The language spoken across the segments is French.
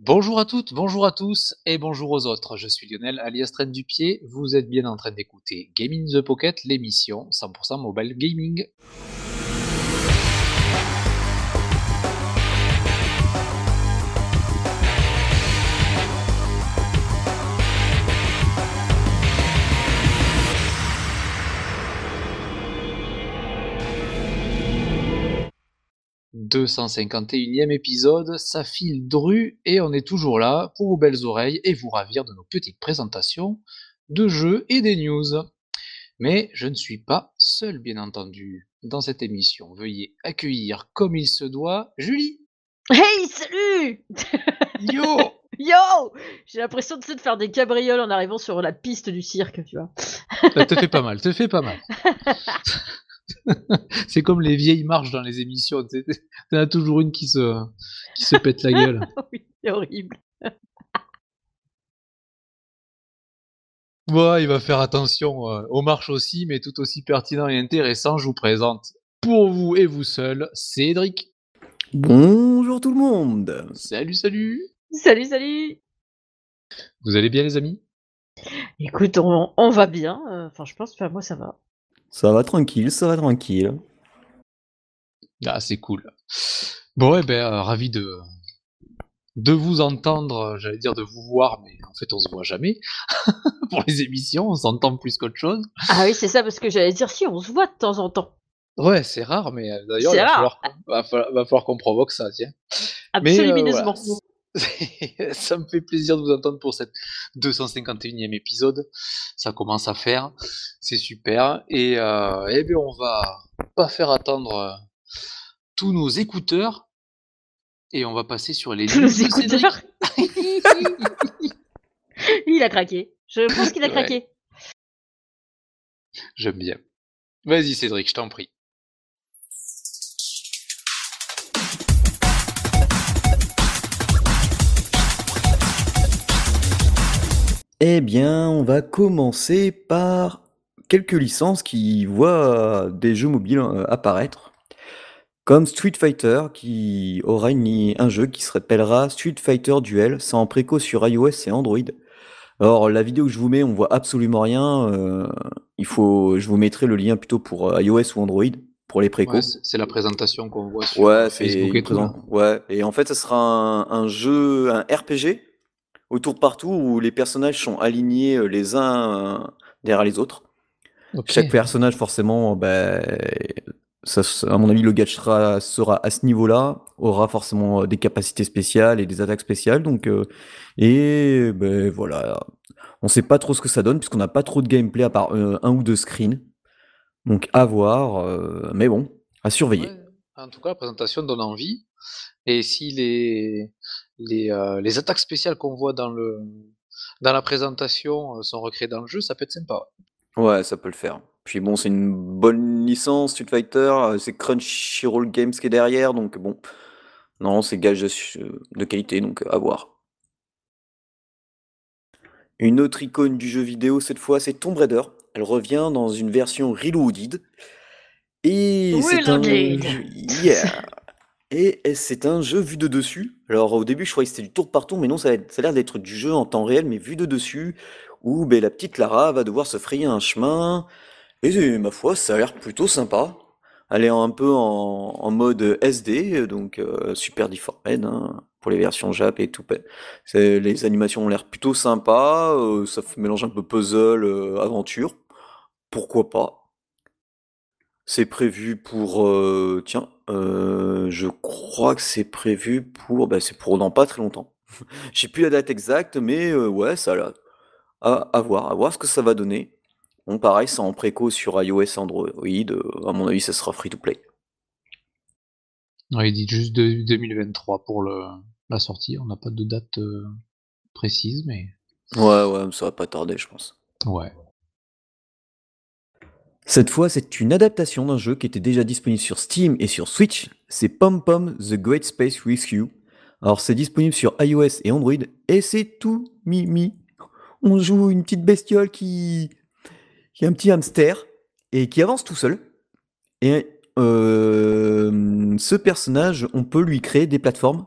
Bonjour à toutes, bonjour à tous et bonjour aux autres. Je suis Lionel alias Train du Pied. Vous êtes bien en train d'écouter Gaming the Pocket, l'émission 100% mobile gaming. 251e épisode, ça file dru et on est toujours là pour vos belles oreilles et vous ravir de nos petites présentations de jeux et des news. Mais je ne suis pas seul, bien entendu, dans cette émission. Veuillez accueillir comme il se doit Julie. Hey, salut Yo Yo J'ai l'impression de faire des cabrioles en arrivant sur la piste du cirque, tu vois. Ça te fait pas mal, te fait pas mal. c'est comme les vieilles marches dans les émissions. T'en as toujours une qui se, qui se pète la gueule. oui, c'est horrible. Ouais, il va faire attention euh, aux marches aussi, mais tout aussi pertinent et intéressant, je vous présente pour vous et vous seul, Cédric. Bonjour tout le monde. Salut, salut. Salut, salut. Vous allez bien les amis? Écoute, on, va bien. Euh, enfin, je pense, enfin, moi ça va. Ça va tranquille, ça va tranquille. Ah, c'est cool. Bon, eh ben, euh, ravi de, de vous entendre, j'allais dire de vous voir, mais en fait, on se voit jamais. Pour les émissions, on s'entend plus qu'autre chose. Ah oui, c'est ça, parce que j'allais dire, si, on se voit de temps en temps. Ouais, c'est rare, mais euh, d'ailleurs, il va falloir, qu'on provoque ça, tiens. Absolument. ça me fait plaisir de vous entendre pour cette 251e épisode. Ça commence à faire, c'est super. Et, euh, eh bien, on va pas faire attendre euh, tous nos écouteurs et on va passer sur les tous nos écouteurs. Il a craqué. Je pense qu'il a craqué. J'aime bien. Vas-y Cédric, je t'en prie. Eh bien, on va commencer par quelques licences qui voient des jeux mobiles euh, apparaître, comme Street Fighter, qui aura un jeu qui se rappellera Street Fighter Duel, c'est en préco sur iOS et Android. Alors la vidéo que je vous mets, on voit absolument rien. Euh, il faut, je vous mettrai le lien plutôt pour euh, iOS ou Android pour les précos. c'est la présentation qu'on voit sur Facebook et tout. Ouais, et en fait, ce sera un, un jeu, un RPG autour de partout où les personnages sont alignés euh, les uns euh, derrière les autres. Chaque personnage, forcément, ben, ça, à mon avis, le gadget sera, sera à ce niveau-là, aura forcément euh, des capacités spéciales et des attaques spéciales. Donc, et ben voilà, on sait pas trop ce que ça donne puisqu'on n'a pas trop de gameplay à part un ou deux screens. Donc à voir, mais bon, à surveiller. En tout cas, la présentation donne envie. Et si les, les, euh, les attaques spéciales qu'on voit dans, le, dans la présentation euh, sont recréées dans le jeu, ça peut être sympa. Ouais, ça peut le faire. Puis bon, c'est une bonne licence, Street Fighter, euh, c'est Crunchyroll Games qui est derrière, donc bon, non, c'est gage de, qualité, donc à voir. Une autre icône du jeu vidéo, cette fois, c'est Tomb Raider. Elle revient dans une version reloaded. Et c'est un... Yeah et c'est un jeu vu de dessus. Alors au début, je croyais que c'était du tour par tour, mais non, ça a l'air d'être du jeu en temps réel, mais vu de dessus, où ben, la petite Lara va devoir se frayer un chemin. Et ma foi, ça a l'air plutôt sympa. Elle est un peu en, mode SD, donc euh, super deformed hein, pour les versions Jap et tout. Les animations ont l'air plutôt sympas, euh, ça mélange un peu puzzle, euh, aventure. Pourquoi pas? C'est prévu pour, euh, tiens, euh, je crois que c'est prévu pour, bah, c'est pour dans pas très longtemps. J'ai plus la date exacte, mais euh, ouais, ça a à, voir, à voir ce que ça va donner. Bon, pareil, c'est en préco sur iOS, Android. à mon avis, ça sera free to play. il dit juste de, 2023 pour le, la sortie. On n'a pas de date précise, mais. Ouais, ouais, ça va pas tarder, je pense. Ouais. Cette fois, c'est une adaptation d'un jeu qui était déjà disponible sur Steam et sur Switch. C'est Pom Pom The Great Space Rescue. Alors, c'est disponible sur iOS et Android et c'est tout mimi. On joue une petite bestiole qui, qui est un petit hamster et qui avance tout seul. Et euh, ce personnage, on peut lui créer des plateformes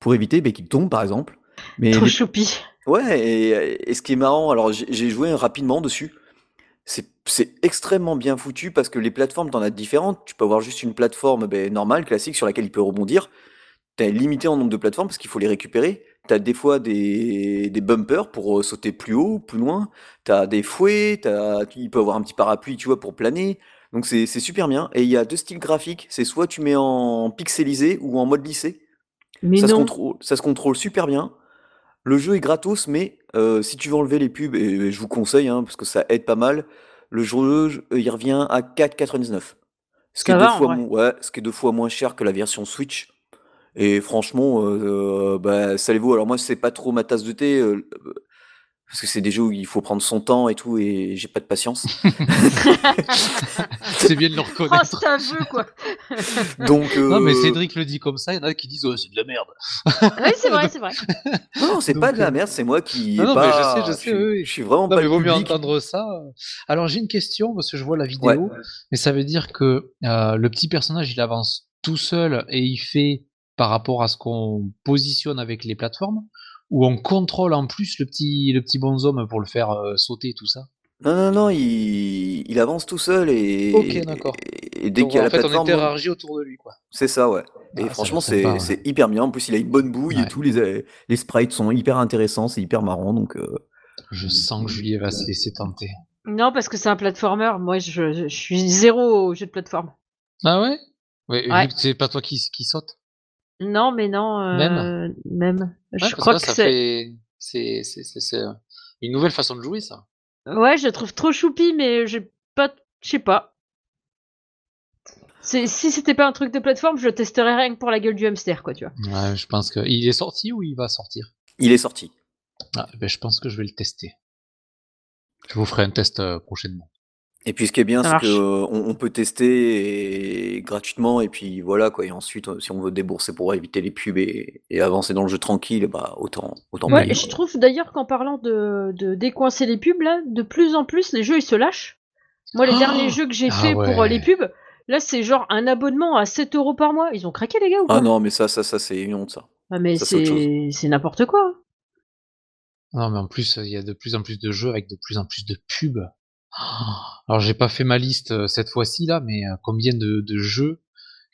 pour éviter bah, qu'il tombe, par exemple. Mais Trop choupi. Ouais, et, et, ce qui est marrant, alors j'ai joué rapidement dessus. C'est extrêmement bien foutu parce que les plateformes, t'en as différentes. Tu peux avoir juste une plateforme ben, normale, classique, sur laquelle il peut rebondir. T'es limité en nombre de plateformes parce qu'il faut les récupérer. T'as des fois des, des bumpers pour euh, sauter plus haut, plus loin. T'as des fouets, as, il peut avoir un petit parapluie, tu vois, pour planer. Donc c'est super bien. Et il y a deux styles graphiques. C'est soit tu mets en pixelisé ou en mode lissé. Mais ça, Se contrôle, ça se contrôle super bien. Le jeu est gratos, mais euh, si tu veux enlever les pubs, et, je vous conseille, hein, parce que ça aide pas mal, le jeu, il revient à 4,99. Ce qui, est deux fois, ouais, ce qui est deux fois moins cher que la version Switch. Et franchement, euh, bah, ça les vaut. Alors moi, c'est pas trop ma tasse de thé. Euh, parce que c'est des jeux où il faut prendre son temps et tout, et j'ai pas de patience. c'est bien de le reconnaître. Oh, c'est un jeu, quoi. Donc, Non, mais euh, Cédric le dit comme ça, il y en a qui disent oh, c'est de la merde. oui, c'est vrai, c'est vrai. Non, c'est pas de la euh, merde, c'est moi qui. Non, non pas... mais je sais, je sais, je suis, je suis vraiment non, pas. Mais vaut mieux entendre ça. Alors, j'ai une question, parce que je vois la vidéo, mais ça veut dire que euh, le petit personnage, il avance tout seul et il fait par rapport à ce qu'on positionne avec les plateformes où on contrôle en plus le petit, le petit bonhomme pour le faire euh, sauter, tout ça Non, non, non, il, il avance tout seul et. Ok, d'accord. Et, dès qu'il y a en la fait, plateforme. on interagit autour de lui, quoi. C'est ça, ouais. Et Ah, franchement, ça a l'air c'est sympa, ouais. c'est hyper bien. En plus, il a une bonne bouille et tout. Les, les sprites sont hyper intéressants, c'est hyper marrant. Donc, euh, Je sens que Julie va se laisser tenter. Non, parce que c'est un platformer. Moi, je, je suis zéro au jeu de plateforme. Ah ouais? Ouais, Ouais. Vu que c'est pas toi qui, qui saute? Non, mais non. euh, Même Même. Ouais, Je crois que ça c'est. fait. C'est c'est- c'est- c'est une nouvelle façon de jouer, ça. Ouais, je le trouve trop choupi, mais j'ai pas. Je sais pas. C'est- Si c'était pas un truc de plateforme, je le testerais rien que pour la gueule du hamster, quoi, tu vois. Ouais, je pense que. Il est sorti ou il va sortir? Il est sorti. ah, ben, Je pense que je vais le tester. Je vous ferai un test euh, prochainement. Et puis, ce qui est bien, Ça c'est marche. qu'on on peut tester et- gratuitement. Et puis, voilà, quoi. Et ensuite, euh, si on veut débourser pour éviter les pubs et, et avancer dans le jeu tranquille, bah, autant, autant Ouais, payer, et je quoi. trouve d'ailleurs qu'en parlant de, de décoincer les pubs, là, de plus en plus, les jeux ils se lâchent. Moi, les Oh derniers jeux que j'ai Ah fait pour euh, les ouais. pubs, là, c'est genre un abonnement à 7 euros par mois. Ils ont craqué, les gars, ou pas Ah non, mais ça, ça, ça, c'est une honte, ça. Ah, mais Ça, c'est autre chose. c'est c'est n'importe quoi. Non, mais en plus, il y a de plus en plus de jeux avec de plus en plus de pubs. Ah, Alors, j'ai pas fait ma liste euh, cette fois-ci, là, mais euh, combien de, de jeux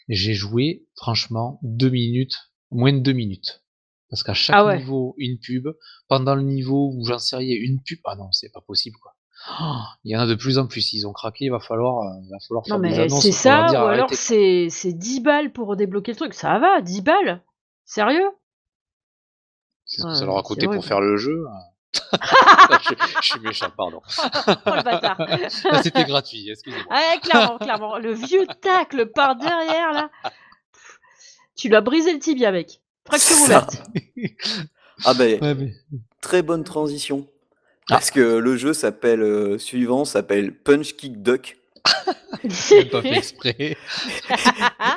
j'ai joué, franchement, deux minutes, moins de deux minutes. Parce qu'à chaque Ah ouais. niveau, une pub. Pendant le niveau où j'en sais rien, une pub. Ah non, c'est pas possible, quoi. Ah, Il y en a de plus en plus. Ils ont craqué, il va falloir, euh, il va falloir Non, faire des mais annonces c'est ça, dire ou alors c'est c'est 10 balles pour débloquer le truc. Ça va, 10 balles Sérieux? C'est ce que Ouais, ça leur a coûté pour faire le jeu. je, je suis méchant, pardon. Oh Ah, C'était gratuit, excusez-moi. Ouais, clairement, clairement. Le vieux tacle par derrière, là. Tu lui as brisé le tibia, mec. Fracture ouverte. Ah, ben, Ouais, mais- très bonne transition. Ah. Parce que le jeu s'appelle, euh, suivant s'appelle Punch Kick Duck. Pas fait exprès.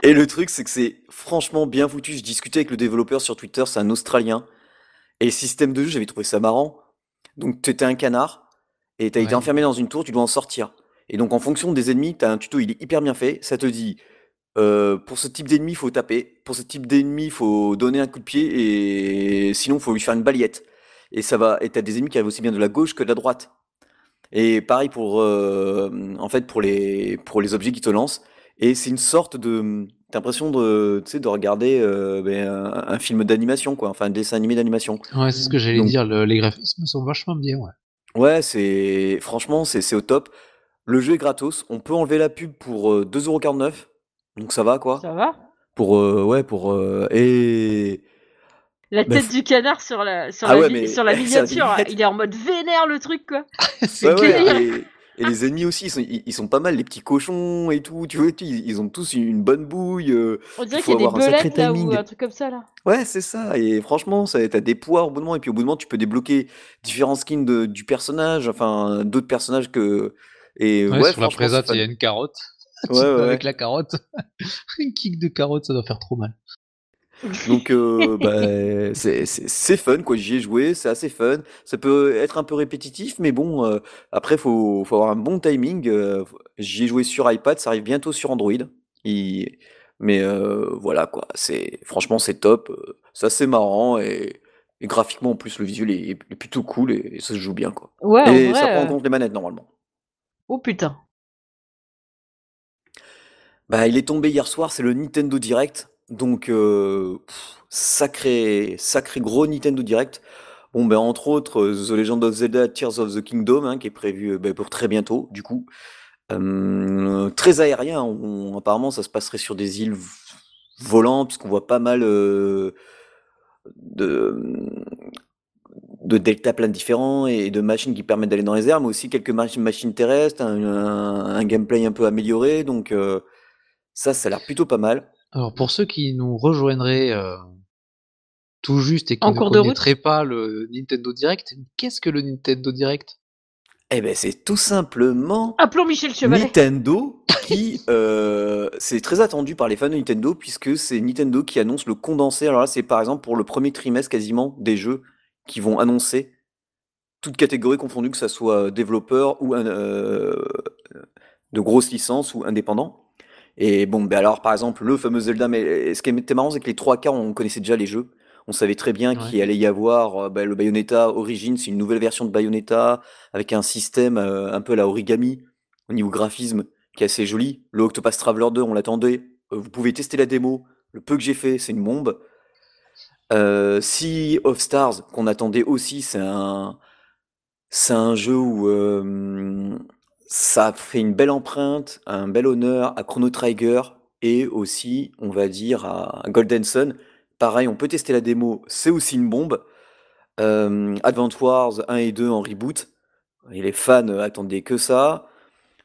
Et le truc, c'est que c'est franchement bien foutu. Je discutais avec le développeur sur Twitter, c'est un Australien. Et le système de jeu, j'avais trouvé ça marrant. Donc, tu étais un canard et tu as été enfermé dans une tour, tu dois en sortir. Et donc, en fonction des ennemis, tu as un tuto, il est hyper bien fait. Ça te dit, euh, pour ce type d'ennemi, il faut taper. Pour ce type d'ennemi, il faut donner un coup de pied. Et sinon, il faut lui faire une balayette. Et ça va. Et tu as des ennemis qui arrivent aussi bien de la gauche que de la droite. Et pareil pour, euh, en fait, pour les, pour les objets qui te lancent. Et c'est une sorte de. T'as l'impression de, tu sais, de regarder euh, ben, un, un film d'animation, quoi. Enfin, un dessin animé d'animation. Ouais, c'est ce que j'allais dire. le- les graphismes sont vachement bien, ouais. Ouais, c'est. Franchement, c'est c'est au top. Le jeu est gratos. On peut enlever la pub pour euh, 2,49€. Donc ça va, quoi. Ça va Pour. euh, ouais, pour. euh, et. La Bah, tête du canard sur la, sur Ah la, ouais, mi- mais- sur la miniature, il est en mode vénère le truc quoi. c'est Ouais. Et, les ennemis aussi, ils sont, ils, ils sont pas mal, les petits cochons et tout. Tu vois, ils, ils ont tous une bonne bouille. euh, On dirait Il faut qu'il y a des avoir un sacré belettes là ou un truc comme ça là. Ouais, c'est ça. Et franchement, ça, t'as des poids au bout de moment. Et puis au bout de moment, tu peux débloquer différents skins de- du personnage, enfin d'autres personnages que. Et Ouais, ouais, sur la franchement, présente, c'est il y a une carotte. Tu Ouais, vas ouais, Avec ouais. la carotte. Un kick de carotte, ça doit faire trop mal. Donc euh, bah, c'est fun, quoi. J'y ai joué, c'est assez fun. Ça peut être un peu répétitif, mais bon, euh, après, faut, faut avoir un bon timing. euh, J'y ai joué sur iPad, ça arrive bientôt sur Android. Et Mais voilà quoi, c'est franchement c'est top, ça c'est marrant et, graphiquement en plus le visuel est, plutôt cool et, ça se joue bien quoi. Ouais, et ça prend en compte les manettes normalement. Oh putain. Bah il est tombé hier soir, c'est le Nintendo Direct, donc sacré sacré gros Nintendo Direct. Bon ben entre autres The Legend of Zelda Tears of the Kingdom hein, qui est prévu ben, pour très bientôt du coup. très aérien, apparemment ça se passerait sur des îles volantes, puisqu'on voit pas mal de, de deltaplanes différents et de machines qui permettent d'aller dans les airs, mais aussi quelques machines terrestres, un, gameplay un peu amélioré, donc ça, ça a l'air plutôt pas mal. Alors pour ceux qui nous rejoindraient tout juste et qui ne connaîtraient pas le Nintendo Direct, qu'est-ce que le Nintendo Direct? Eh ben, c'est tout simplement Appelons Michel Chevalet. Nintendo qui euh, c'est très attendu par les fans de Nintendo puisque c'est Nintendo qui annonce le condensé. Alors là, c'est par exemple pour le premier trimestre quasiment des jeux qui vont annoncer toutes catégories confondues, que ça soit développeur ou euh, de grosses licences ou indépendant. Et bon, ben alors par exemple le fameux Zelda, mais ce qui était marrant, c'est que les trois quarts on connaissait déjà les jeux. On savait très bien qu'il allait y avoir euh, bah, le Bayonetta Origins, c'est une nouvelle version de Bayonetta avec un système euh, un peu à la origami au niveau graphisme qui est assez joli. Le Octopath Traveler 2, on l'attendait. Euh, vous pouvez tester la démo. Le peu que j'ai fait, c'est une bombe. sea of Stars, qu'on attendait aussi, c'est un, c'est un jeu où ça fait une belle empreinte, un bel honneur à Chrono Trigger et aussi, on va dire, à Golden Sun. Pareil, on peut tester la démo, c'est aussi une bombe. Euh, Advent Wars 1 et 2 en reboot, et les fans attendaient que ça.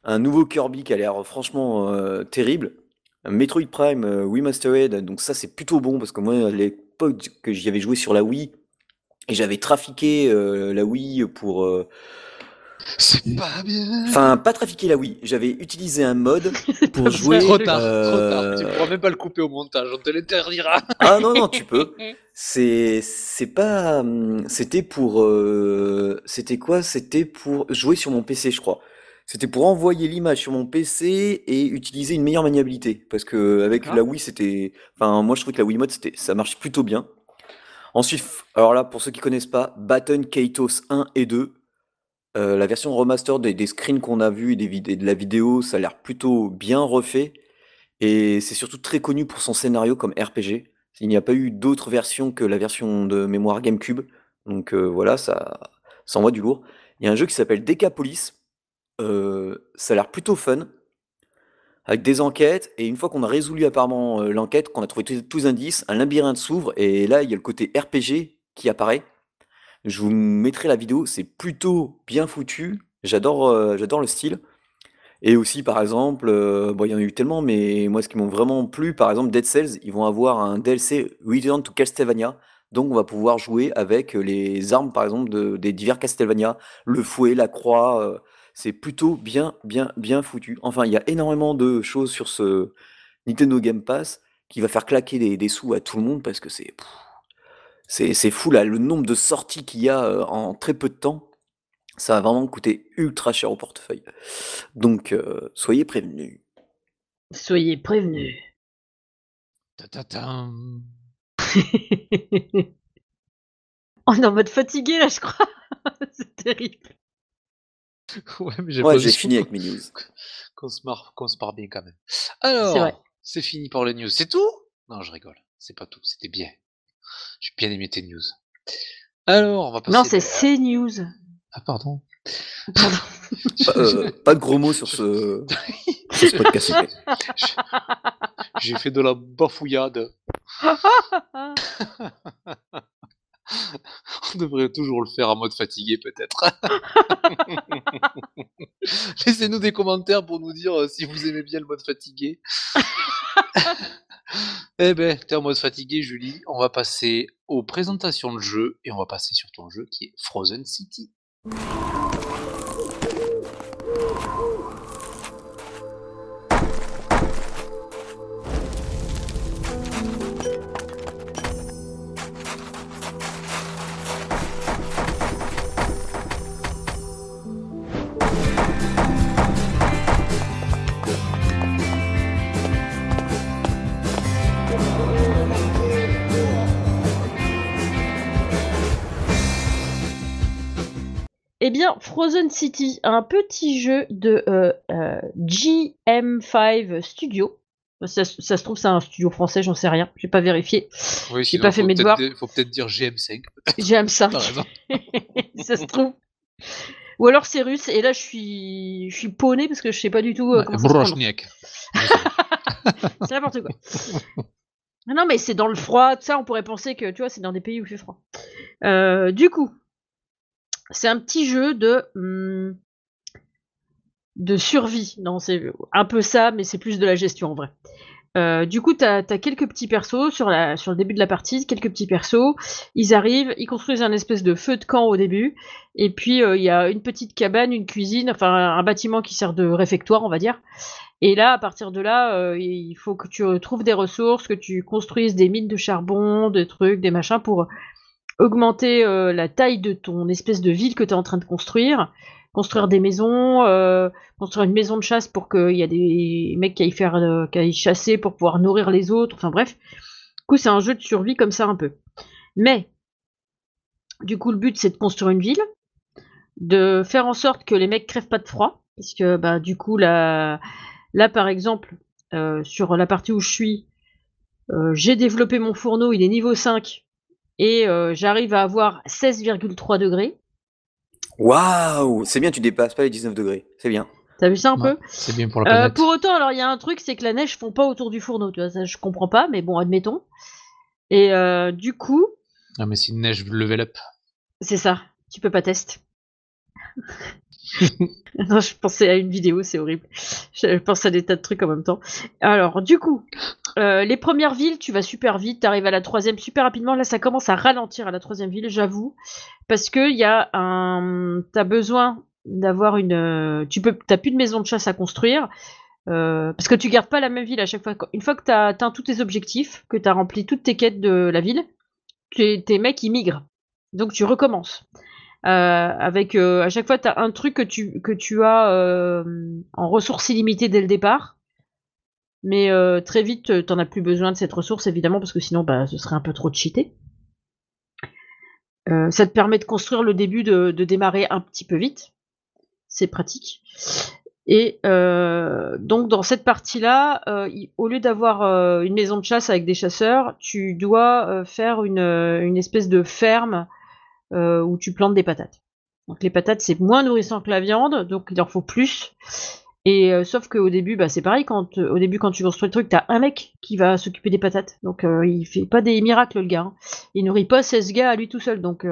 Un nouveau Kirby qui a l'air franchement euh, terrible. Metroid Prime euh, Remastered, donc ça c'est plutôt bon parce que moi à l'époque que j'y avais joué sur la Wii, et j'avais trafiqué la Wii pour c'est pas bien. Enfin, pas trafiquer la Wii. J'avais utilisé un mode pour jouer. Trop tard, trop tard. Tu pourras même pas le couper au montage. On te l'interdira. ah non, non, tu peux. C'est, c'est pas. Hum, c'était pour. Euh, c'était quoi? C'était pour jouer sur mon PC, je crois. C'était pour envoyer l'image sur mon PC et utiliser une meilleure maniabilité. Parce que avec la Wii, c'était. Enfin, moi, je trouvais que la Wii mode, c'était, ça marche plutôt bien. Ensuite, alors là, pour ceux qui connaissent pas, Baton Kaitos 1 et 2. Euh, la version remaster des, screens qu'on a vus et, des de la vidéo, ça a l'air plutôt bien refait. Et c'est surtout très connu pour son scénario comme RPG. Il n'y a pas eu d'autre version que la version de mémoire GameCube. Donc euh, voilà, ça, envoie du lourd. Il y a un jeu qui s'appelle Decapolis. Euh, ça a l'air plutôt fun. Avec des enquêtes, et une fois qu'on a résolu apparemment l'enquête, qu'on a trouvé tous les indices, un labyrinthe s'ouvre, et là il y a le côté RPG qui apparaît. Je vous mettrai la vidéo, c'est plutôt bien foutu. J'adore euh, le style. Et aussi, par exemple, euh, bon, il y en a eu tellement, mais moi, ce qui m'ont vraiment plu, par exemple, Dead Cells, ils vont avoir un DLC Return to Castlevania. Donc, on va pouvoir jouer avec les armes, par exemple, de, des divers Castlevania, le fouet, la croix. Euh, c'est plutôt bien, bien, bien foutu. Enfin, il y a énormément de choses sur ce Nintendo Game Pass qui va faire claquer des sous à tout le monde parce que c'est c'est fou là, le nombre de sorties qu'il y a en très peu de temps, ça va vraiment coûter ultra cher au portefeuille. Donc euh, soyez prévenus. Soyez prévenus. On est en mode fatigué là, je crois. c'est terrible. Ouais, mais j'ai ouais, fini avec mes news. Qu'on se, marre, qu'on se bien quand même. Alors, c'est fini pour les news. C'est tout? Non, je rigole. C'est pas tout. C'était bien. J'ai bien aimé tes news. Alors, on va passer. Non, c'est ces news. Ah, pardon. Pardon. Euh, pas, de gros mots sur ce, sur ce podcast. J'ai fait de la bafouillade. On devrait toujours le faire en mode fatigué, peut-être. Laissez-nous des commentaires pour nous dire euh, si vous aimez bien le mode fatigué. Eh ben, t'es en mode fatigué, Julie. On va passer aux présentations de jeux et on va passer sur ton jeu qui est Frozen City. Eh bien, Frozen City, un petit jeu de euh, euh, GM5 Studio. Ça, se trouve, c'est un studio français, j'en sais rien. J'ai pas vérifié. Oui, J'ai pas fait mes devoirs. Il faut peut-être dire GM5. GM5. ça se trouve. Ou alors c'est russe, et là je suis, je suis paumé parce que je sais pas du tout euh, comment C'est n'importe quoi. Non, mais c'est dans le froid, ça, on pourrait penser que, tu vois, c'est dans des pays où il fait froid. Euh, du coup, c'est un petit jeu de, de survie. Non, c'est un peu ça, mais c'est plus de la gestion en vrai. Euh, du coup, tu as, quelques petits persos sur le début de la partie, quelques petits persos. Ils arrivent, ils construisent un espèce de feu de camp au début. Et puis, euh, il y a une petite cabane, une cuisine, enfin un bâtiment qui sert de réfectoire, on va dire. Et là, à partir de là, euh, il faut que tu trouves des ressources, que tu construises des mines de charbon, des trucs, des machins pour augmenter la taille de ton espèce de ville que tu es en train de construire construire des maisons, euh, construire une maison de chasse pour qu'il y a des mecs qui aillent faire, euh, qui aillent chasser pour pouvoir nourrir les autres. Enfin bref, du coup c'est un jeu de survie comme ça un peu. Mais du coup le but c'est de construire une ville, de faire en sorte que les mecs crèvent pas de froid, parce que bah du coup là, là par exemple euh, sur la partie où je suis, j'ai développé mon fourneau, il est niveau 5 et j'arrive à avoir 16,3 degrés. Waouh! C'est bien, tu dépasses pas les 19 degrés. C'est bien. T'as vu ça un peu? c'est bien pour la planète. Euh, pour autant, alors il y a un truc, c'est que la neige fond pas autour du fourneau, tu vois, ça je comprends pas, mais bon, admettons. Et euh, du coup, Ah, mais c'est une neige level up. c'est ça, tu peux pas tester. je pensais à une vidéo, c'est horrible. Je pense à des tas de trucs en même temps. Alors, du coup, euh, les premières villes, tu vas super vite, tu arrives à la troisième super rapidement. Là, ça commence à ralentir à la troisième ville, j'avoue, parce que y a un, t'as besoin d'avoir une, euh, tu peux, t'as plus de maison de chasse à construire. Euh, parce que tu gardes pas la même ville à chaque fois. Une fois que tu as atteint tous tes objectifs, que tu as rempli toutes tes quêtes de la ville, tes mecs ils. Donc tu recommences. Euh, avec euh, à chaque fois tu as un truc que tu, que tu as euh, en ressources illimitées dès le départ. Mais très vite, t'en as plus besoin de cette ressource, évidemment, parce que sinon, bah, ce serait un peu trop cheaté. ça te permet de construire le début, de, démarrer un petit peu vite. C'est pratique. Et donc dans cette partie-là, au lieu d'avoir une maison de chasse avec des chasseurs, tu dois faire une, une, espèce de ferme euh, où tu plantes des patates. Donc les patates c'est moins nourrissant que la viande, donc il en faut plus. Et euh, sauf qu'au début, bah, c'est pareil, quand au début quand tu construis le truc, t'as un mec qui va s'occuper des patates. Donc euh, il fait pas des miracles le gars. Hein. Il nourrit pas 16 gars à lui tout seul. Donc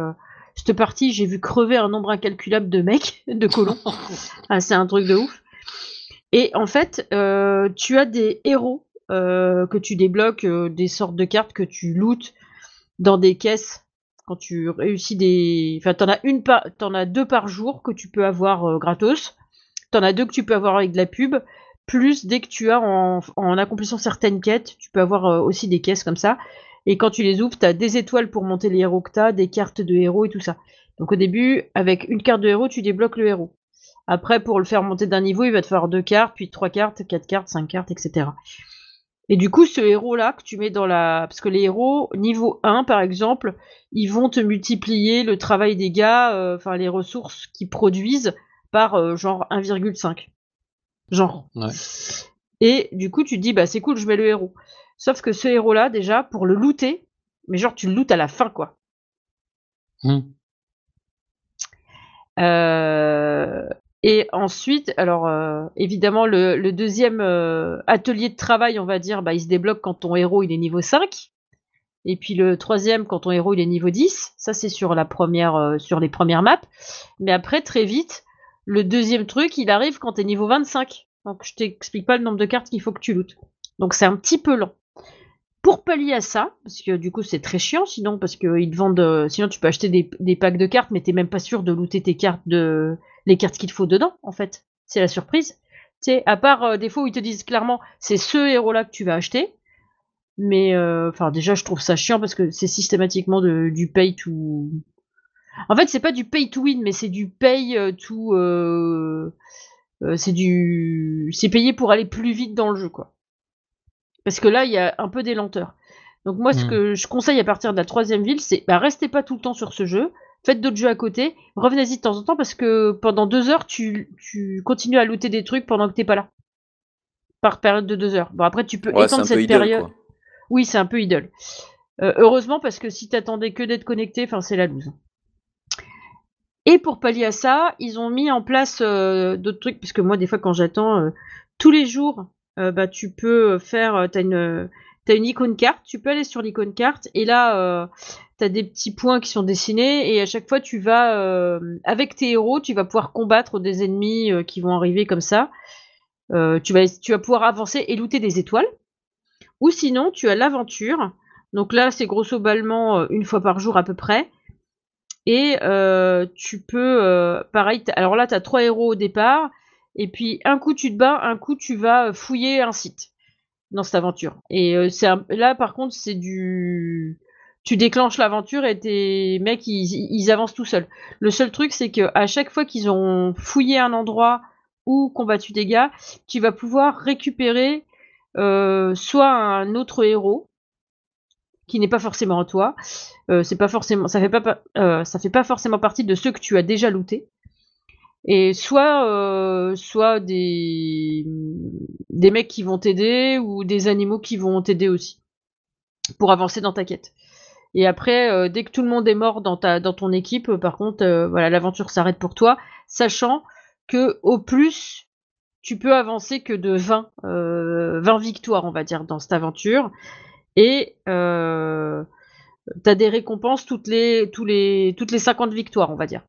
cette partie, j'ai vu crever un nombre incalculable de mecs, de colons. ah, c'est un truc de ouf. Et en fait, tu as des héros que tu débloques, des sortes de cartes que tu lootes dans des caisses quand tu réussis des. Enfin, t'en as une as deux par jour que tu peux avoir euh, gratos. T'en as deux que tu peux avoir avec de la pub. Plus dès que tu as en, en accomplissant certaines quêtes, tu peux avoir euh, aussi des caisses comme ça. Et quand tu les ouvres, t'as des étoiles pour monter les héros que t'as, des cartes de héros et tout ça. Donc au début, avec une carte de héros, tu débloques le héros. Après, pour le faire monter d'un niveau, il va te falloir deux cartes, puis trois cartes, quatre cartes, cinq cartes, etc. Et du coup, ce héros-là que tu mets dans la... Parce que les héros, niveau 1 par exemple, ils vont te multiplier le travail des gars, euh, enfin les ressources qu'ils produisent par euh, genre 1,5. Genre. Ouais. Et du coup, tu te dis, bah c'est cool, je mets le héros. Sauf que ce héros-là, déjà, pour le looter, mais genre tu le lootes à la fin, quoi. Hmm. Euh, et ensuite, alors euh, évidemment, le, deuxième euh, atelier de travail, on va dire, bah, il se débloque quand ton héros il est niveau 5. Et puis le troisième, quand ton héros il est niveau 10. Ça, c'est sur, euh, sur les premières maps. Mais après, très vite, le deuxième truc, il arrive quand tu es niveau 25. Donc je t'explique pas le nombre de cartes qu'il faut que tu lootes. Donc c'est un petit peu lent. Pour pallier à ça, parce que du coup c'est très chiant sinon, parce qu'ils te vendent. sinon tu peux acheter des, des, packs de cartes, mais t'es même pas sûr de looter tes cartes de, les cartes qu'il te faut dedans, en fait. C'est la surprise. Tu sais, à part euh, des fois où ils te disent clairement, c'est ce héros-là que tu vas acheter. Mais, euh, enfin, déjà, je trouve ça chiant parce que c'est systématiquement du pay to. En fait, c'est pas du pay to win, mais c'est du pay euh, to. c'est du. C'est payé pour aller plus vite dans le jeu, quoi. Parce que là, il y a un peu des lenteurs. Donc, moi, ce mmh. que je conseille à partir de la troisième ville, c'est bah, restez pas tout le temps sur ce jeu faites d'autres jeux à côté, revenez-y de temps en temps parce que pendant deux heures, tu, tu continues à looter des trucs pendant que t'es pas là. Par période de deux heures. Bon, après, tu peux étendre cette période. Oui, c'est un peu idole. Euh, heureusement, parce que si t'attendais que d'être connecté, c'est la loose. Et pour pallier à ça, ils ont mis en place euh, d'autres trucs, puisque moi, des fois, quand j'attends, euh, tous les jours, bah, tu peux faire, t'as une, as une icône carte, tu peux aller sur l'icône carte, et là, des petits points qui sont dessinés, et à chaque fois, tu vas, avec tes héros, tu vas pouvoir combattre des ennemis qui vont arriver comme ça. tu, vas, tu vas pouvoir avancer et looter des étoiles. Ou sinon, tu as l'aventure. Donc là, c'est grosso ballement une fois par jour à peu près. Et tu peux, pareil, alors là, tu as trois héros au départ. Et puis, un coup, tu te bats, un coup, tu vas fouiller un site dans cette aventure. Et c'est là, par contre, c'est du. Tu déclenches l'aventure et tes mecs, ils, avancent tout seuls. Le seul truc, c'est que à chaque fois qu'ils ont fouillé un endroit ou combattu des gars, tu vas pouvoir récupérer euh, soit un autre héros qui n'est pas forcément en toi. Euh, c'est pas forcément, ça fait pas, euh, ça fait pas forcément partie de ceux que tu as déjà lootés. Et soit, soit des, des mecs qui vont t'aider ou des animaux qui vont t'aider aussi pour avancer dans ta quête. Et après, dès que tout le monde est mort dans, ta, dans ton équipe, par contre, voilà, l'aventure s'arrête pour toi, sachant que au plus, tu peux avancer que de 20, 20 euh, victoires, on va dire, dans cette aventure. Et euh, tu as des récompenses toutes les, tous les, toutes les 50 victoires, on va dire.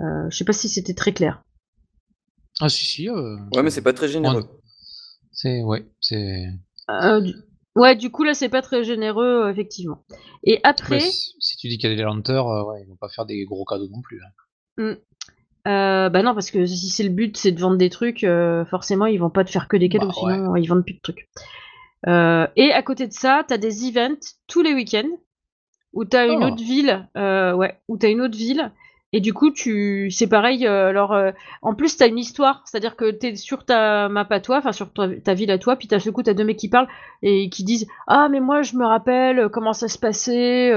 Euh, je sais pas si c'était très clair. Ah si si. Euh, ouais mais c'est pas très généreux. C'est ouais c'est. Du... Ouais du coup là c'est pas très généreux effectivement. Et après. si tu dis qu'il y a des lenteurs, ouais, ils vont pas faire des gros cadeaux non plus. Hein. Mmh. Euh, bah non, parce que si c'est le but, c'est de vendre des trucs, euh, forcément, ils vont pas te faire que des cadeaux, bah, sinon ils vendent plus de trucs. Euh, et à côté de ça, t'as des events tous les week-ends où t'as une oh. autre ville, ouais, où t'as une autre ville et du coup, tu, c'est pareil. Euh, alors, euh, en plus, t'as une histoire, c'est-à-dire que t'es sur ta map à toi, enfin sur ta, ville à toi, puis t'as ce coup, t'as deux mecs qui parlent et qui disent ah mais moi je me rappelle euh, comment ça se passait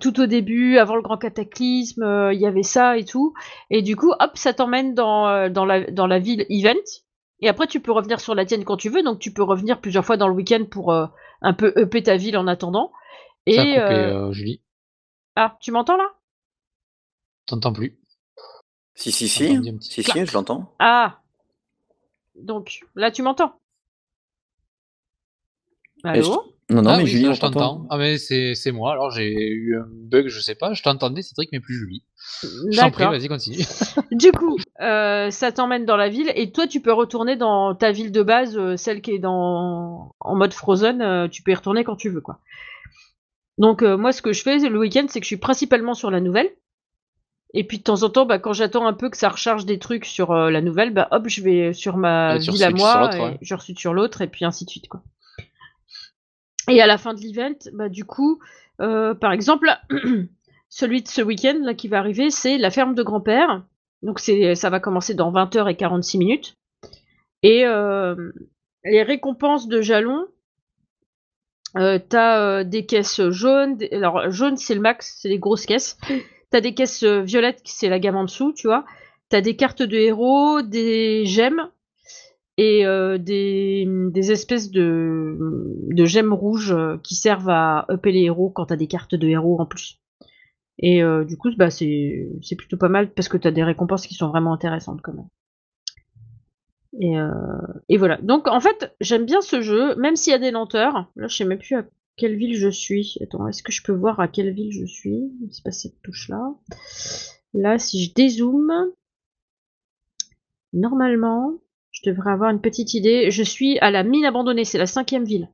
tout au début, avant le grand cataclysme, il y avait ça et tout. Et du coup, hop, ça t'emmène dans dans la dans la ville event. Et après, tu peux revenir sur la tienne quand tu veux, donc tu peux revenir plusieurs fois dans le week-end pour un peu upper ta ville en attendant. Et coupé, Julie. Ah, tu m'entends là? T'entends plus. Si, si, si. Si, si, je l'entends. Ah Donc, là, tu m'entends? Allô? Non, non, ah mais Julie, je t'entends. Ah, mais c'est moi. Alors, j'ai eu un bug, je sais pas. Je t'entendais, Cédric, mais plus Julie. D'accord. vas-y, continue. du coup, euh, ça t'emmène dans la ville et toi, tu peux retourner dans ta ville de base, euh, celle qui est dans en mode Frozen. Euh, tu peux y retourner quand tu veux, quoi. Donc, moi, ce que je fais le week-end, c'est que je suis principalement sur la nouvelle. Et puis de temps en temps, bah, quand j'attends un peu que ça recharge des trucs sur euh, la nouvelle, bah hop, je vais sur ma ville à moi, et je reçois sur l'autre, et puis ainsi de suite. Quoi. Et à la fin de l'event, bah, du coup, euh, par exemple, celui de ce week-end là, qui va arriver, c'est la ferme de grand-père. Donc ça va commencer dans 20h et 46 minutes. Et euh, les récompenses de jalons, euh, t'as des caisses jaunes. Alors jaune c'est le max, c'est les grosses caisses. T'as des caisses euh, violettes, c'est la gamme en dessous, tu vois. T'as des cartes de héros, des gemmes et euh, des, espèces de, gemmes rouges euh, qui servent à upper les héros quand t'as des cartes de héros en plus. Et du coup, bah, c'est plutôt pas mal parce que t'as des récompenses qui sont vraiment intéressantes quand même. Et, et voilà. Donc en fait, j'aime bien ce jeu, même s'il y a des lenteurs. Là, je sais même plus à quelle ville je suis Attends, est-ce que je peux voir à quelle ville je suis? C'est pas cette touche-là. Là, si je dézoome, normalement, je devrais avoir une petite idée. Je suis à la mine abandonnée, c'est la cinquième ville.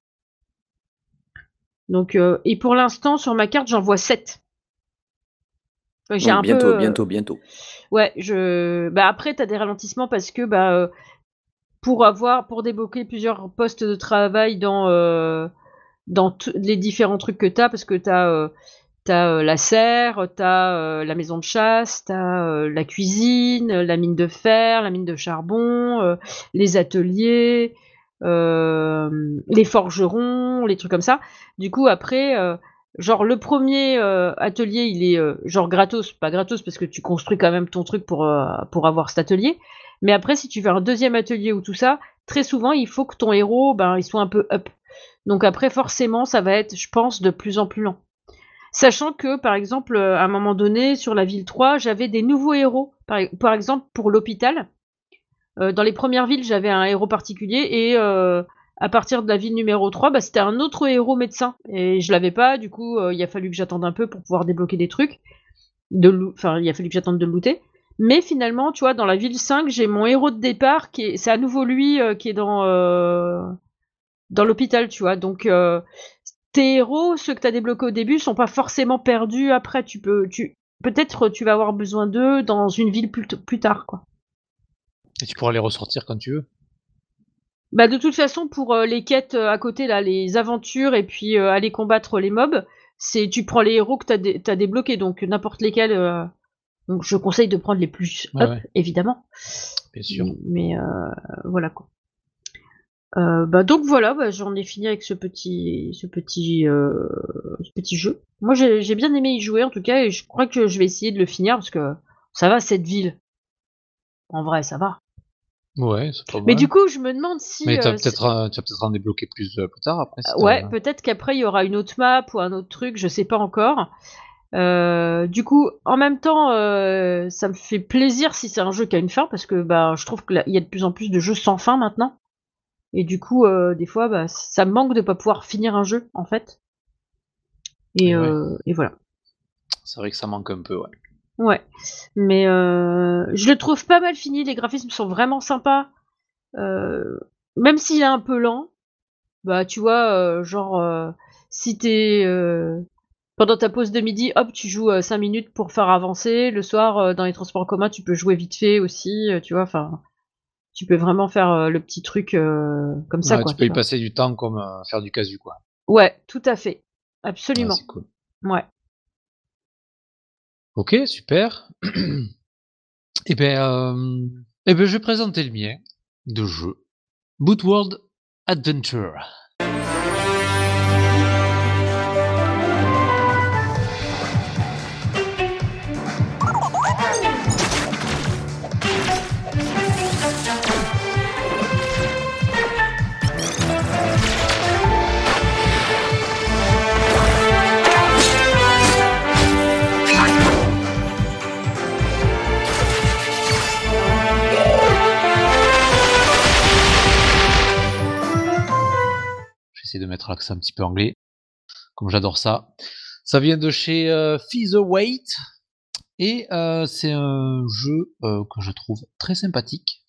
Donc, euh, et pour l'instant, sur ma carte, j'en vois 7. J'ai un bientôt, peu, bientôt, bientôt. Ouais, je. Bah après, t'as des ralentissements parce que bah euh, pour avoir, pour débloquer plusieurs postes de travail dans euh, dans les différents trucs que tu as, parce que tu as, euh, euh, la serre, tu euh, la maison de chasse, tu as la cuisine, la mine de fer, la mine de charbon, les ateliers, les forgerons, les trucs comme ça. Du coup, après, genre le premier atelier, il est genre gratos, pas gratos parce que tu construis quand même ton truc pour, pour avoir cet atelier. Mais après, si tu fais un deuxième atelier ou tout ça, très souvent, il faut que ton héros, ben, il soit un peu up. Donc après, forcément, ça va être, je pense, de plus en plus lent. Sachant que, par exemple, à un moment donné, sur la ville 3, j'avais des nouveaux héros. Par, exemple, pour l'hôpital. dans les premières villes, j'avais un héros particulier et à partir de la ville numéro 3, bah, c'était un autre héros médecin. Et je l'avais pas, du coup, il a fallu que j'attende un peu pour pouvoir débloquer des trucs. De enfin, il a fallu que j'attende de looter. Mais finalement, tu vois, dans la ville 5, j'ai mon héros de départ qui est, c'est à nouveau lui euh, qui est dans euh, dans l'hôpital, tu vois. Donc euh, tes héros, ceux que tu as débloqués au début, sont pas forcément perdus après. Tu peux, tu peut-être tu vas avoir besoin d'eux dans une ville plus, plus tard, quoi. Et tu pourras les ressortir quand tu veux. Bah de toute façon, pour les quêtes à côté là, les aventures et puis aller combattre les mobs, c'est tu prends les héros que tu as, débloqués, donc n'importe lesquels donc je conseille de prendre les plus up, évidemment. Bien sûr. Mais euh, voilà quoi. Euh, bah donc voilà, bah, j'en ai fini avec ce petit, ce petit, euh, ce petit jeu. Moi j'ai bien aimé y jouer en tout cas et je crois que je vais essayer de le finir parce que ça va cette ville. En vrai, ça va. Ouais, c'est pas mal. Mais du coup, je me demande si. Mais tu vas peut-être peut en débloquer plus plus tard après. ouais, peut-être qu'après il y aura une autre map ou un autre truc, je sais pas encore. Euh, du coup, en même temps, euh, ça me fait plaisir si c'est un jeu qui a une fin, parce que bah, je trouve qu'il y a de plus en plus de jeux sans fin maintenant. Et du coup, euh, des fois, bah, ça me manque de pas pouvoir finir un jeu, en fait. Et, voilà. C'est vrai que ça manque un peu, ouais. Ouais. Mais je le trouve pas mal fini, les graphismes sont vraiment sympas. même s'il est un peu lent, bah tu vois, genre, si t'es pendant ta pause de midi, hop, tu joues 5 euh, minutes pour faire avancer. Le soir, euh, dans les transports en commun, tu peux jouer vite fait aussi, euh, tu vois, enfin, tu peux vraiment faire le petit truc comme ça. tu peux y passer du temps comme faire du casu, quoi. Ouais, tout à fait. Absolument. c'est cool. Ouais. Ok, super. et eh ben, eh ben, je vais présenter le mien de jeu. Bootworld Adventure. De mettre l'accent un petit peu anglais, comme j'adore ça. Ça vient de chez euh, Featherweight et euh, c'est un jeu euh, que je trouve très sympathique.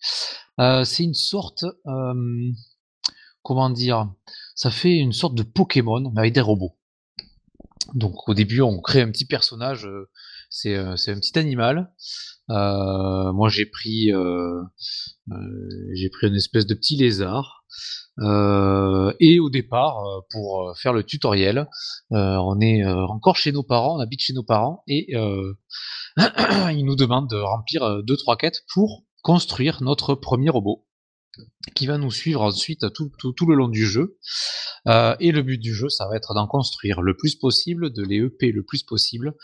Euh, c'est une sorte, comment dire, ça fait une sorte de Pokémon mais avec des robots. Donc au début on crée un petit personnage, c'est un petit animal. moi j'ai pris, j'ai pris une espèce de petit lézard. Euh, et au départ, euh, pour euh, faire le tutoriel, on est encore chez nos parents, on habite chez nos parents, et ils nous demandent de remplir deux trois quêtes pour construire notre premier robot qui va nous suivre ensuite tout, tout, le long du jeu. et le but du jeu, ça va être d'en construire le plus possible, de les EP le plus possible,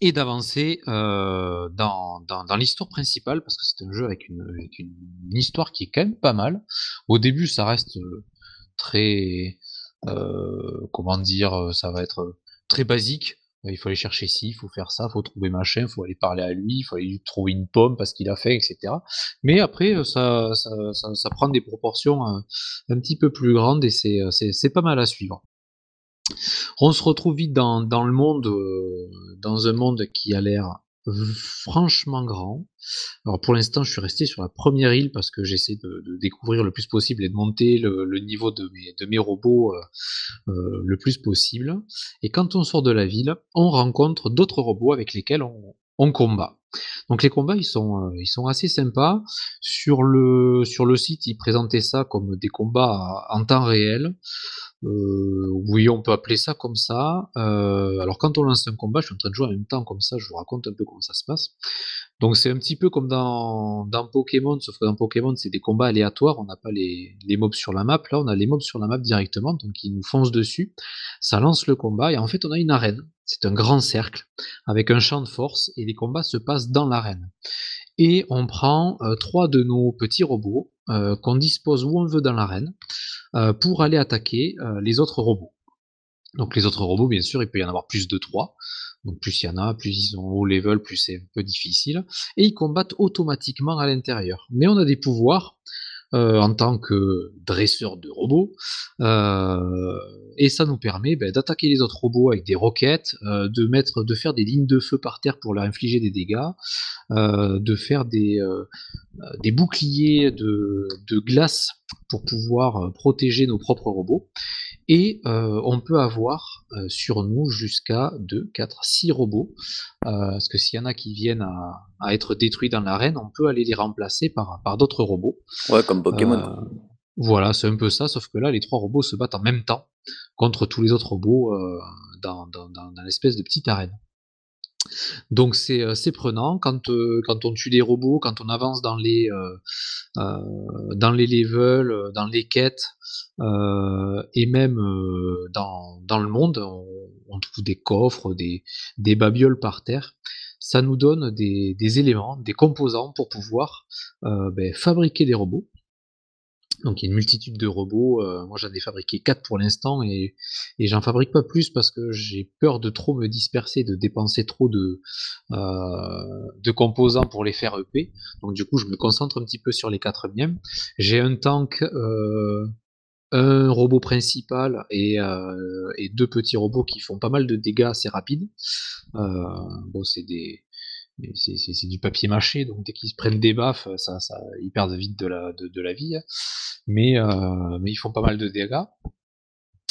et d'avancer euh, dans, dans, l'histoire principale, parce que c'est un jeu avec une, histoire qui est quand même pas mal. Au début, ça reste euh, très, euh, comment dire, ça va être très basique. Il faut aller chercher ci, il faut faire ça, il faut trouver machin, il faut aller parler à lui, il faut aller lui trouver une pomme parce qu'il a fait, etc. Mais après, ça, ça, ça, ça prend des proportions un, un petit peu plus grandes et c'est pas mal à suivre. On se retrouve vite dans, le monde, euh, dans un monde qui a l'air franchement grand. Alors pour l'instant, je suis resté sur la première île parce que j'essaie de, découvrir le plus possible et de monter le, niveau de mes, robots euh, euh, le plus possible. Et quand on sort de la ville, on rencontre d'autres robots avec lesquels on, combat. Donc les combats, ils sont, ils sont assez sympas. Sur le, sur le site, ils présentaient ça comme des combats en temps réel. Oui, on peut appeler ça comme ça. alors quand on lance un combat, je suis en train de jouer en même temps comme ça, je vous raconte un peu comment ça se passe. Donc c'est un petit peu comme dans, Pokémon, sauf que dans Pokémon c'est des combats aléatoires, on n'a pas les, les, mobs sur la map, là on a les mobs sur la map directement, donc ils nous foncent dessus, ça lance le combat, et en fait on a une arène, c'est un grand cercle, avec un champ de force, et les combats se passent dans l'arène. Et on prend euh, trois de nos petits robots, euh, qu'on dispose où on veut dans l'arène, euh, pour aller attaquer les autres robots. Donc les autres robots, bien sûr, il peut y en avoir plus de trois. Donc plus il y en a, plus ils ont haut level, plus c'est un peu difficile. Et ils combattent automatiquement à l'intérieur. Mais on a des pouvoirs euh, en tant que dresseur de robots. Euh, et ça nous permet ben, d'attaquer les autres robots avec des roquettes, euh, de faire des lignes de feu par terre pour leur infliger des dégâts, de faire des, boucliers de glace pour pouvoir protéger nos propres robots. Et euh, on peut avoir euh, sur nous jusqu'à 2, 4, 6 robots. Euh, parce que s'il y en a qui viennent à, être détruits dans l'arène, on peut aller les remplacer par, par d'autres robots. Ouais, comme Pokémon. voilà, c'est un peu ça, sauf que là, les trois robots se battent en même temps contre tous les autres robots dans, dans, dans, dans l'espèce de petite arène. Donc c'est prenant quand, quand on tue des robots, quand on avance dans les, dans les levels, dans les quêtes, et même dans, le monde, on, trouve des coffres, des, babioles par terre. Ça nous donne des, des éléments, des composants pour pouvoir ben, fabriquer des robots. Donc il y a une multitude de robots. Euh, moi j'en ai fabriqué 4 pour l'instant et, et j'en fabrique pas plus parce que j'ai peur de trop me disperser, de dépenser trop de, euh, composants pour les faire EP. Donc du coup je me concentre un petit peu sur les 4 miens. J'ai un tank, euh, un robot principal et, et, deux petits robots qui font pas mal de dégâts assez rapides. bon c'est des c'est du papier mâché, donc dès qu'ils se prennent des baffes, ça, ça, ils perdent vite de la, de, la vie. Mais, euh, mais ils font pas mal de dégâts.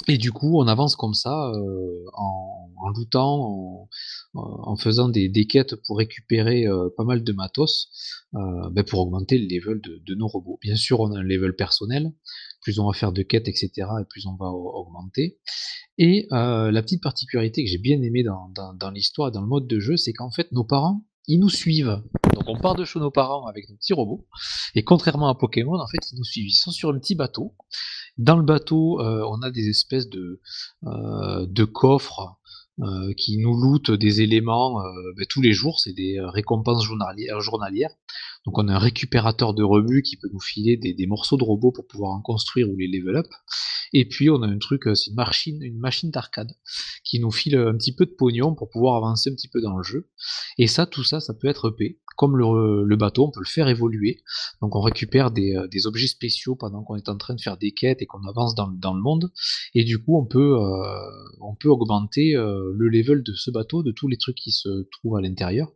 Et du coup, on avance comme ça, euh, en, en, lootant, en, faisant des, des, quêtes pour récupérer euh, pas mal de matos, ben pour augmenter le level de, nos robots. Bien sûr, on a un level personnel, plus on va faire de quêtes, etc., et plus on va augmenter. Et la petite particularité que j'ai bien aimé dans, dans, dans l'histoire, dans le mode de jeu, c'est qu'en fait, nos parents, ils nous suivent. Donc on part de chez nos parents avec nos petits robots. Et contrairement à Pokémon, en fait, ils nous suivent. Ils sont sur un petit bateau. Dans le bateau, euh, on a des espèces de, euh, coffres euh, qui nous lootent des éléments ben, tous les jours. C'est des récompenses journalières. Donc on a un récupérateur de rebuts qui peut nous filer des, des, morceaux de robots pour pouvoir en construire ou les level up. Et puis on a un truc, c'est une machine, une machine d'arcade qui nous file un petit peu de pognon pour pouvoir avancer un petit peu dans le jeu. Et ça, tout ça, ça peut être EP. Comme le, bateau, on peut le faire évoluer. Donc on récupère des, des objets spéciaux pendant qu'on est en train de faire des quêtes et qu'on avance dans, le monde. Et du coup, on peut, euh, augmenter euh, le level de ce bateau, de tous les trucs qui se trouvent à l'intérieur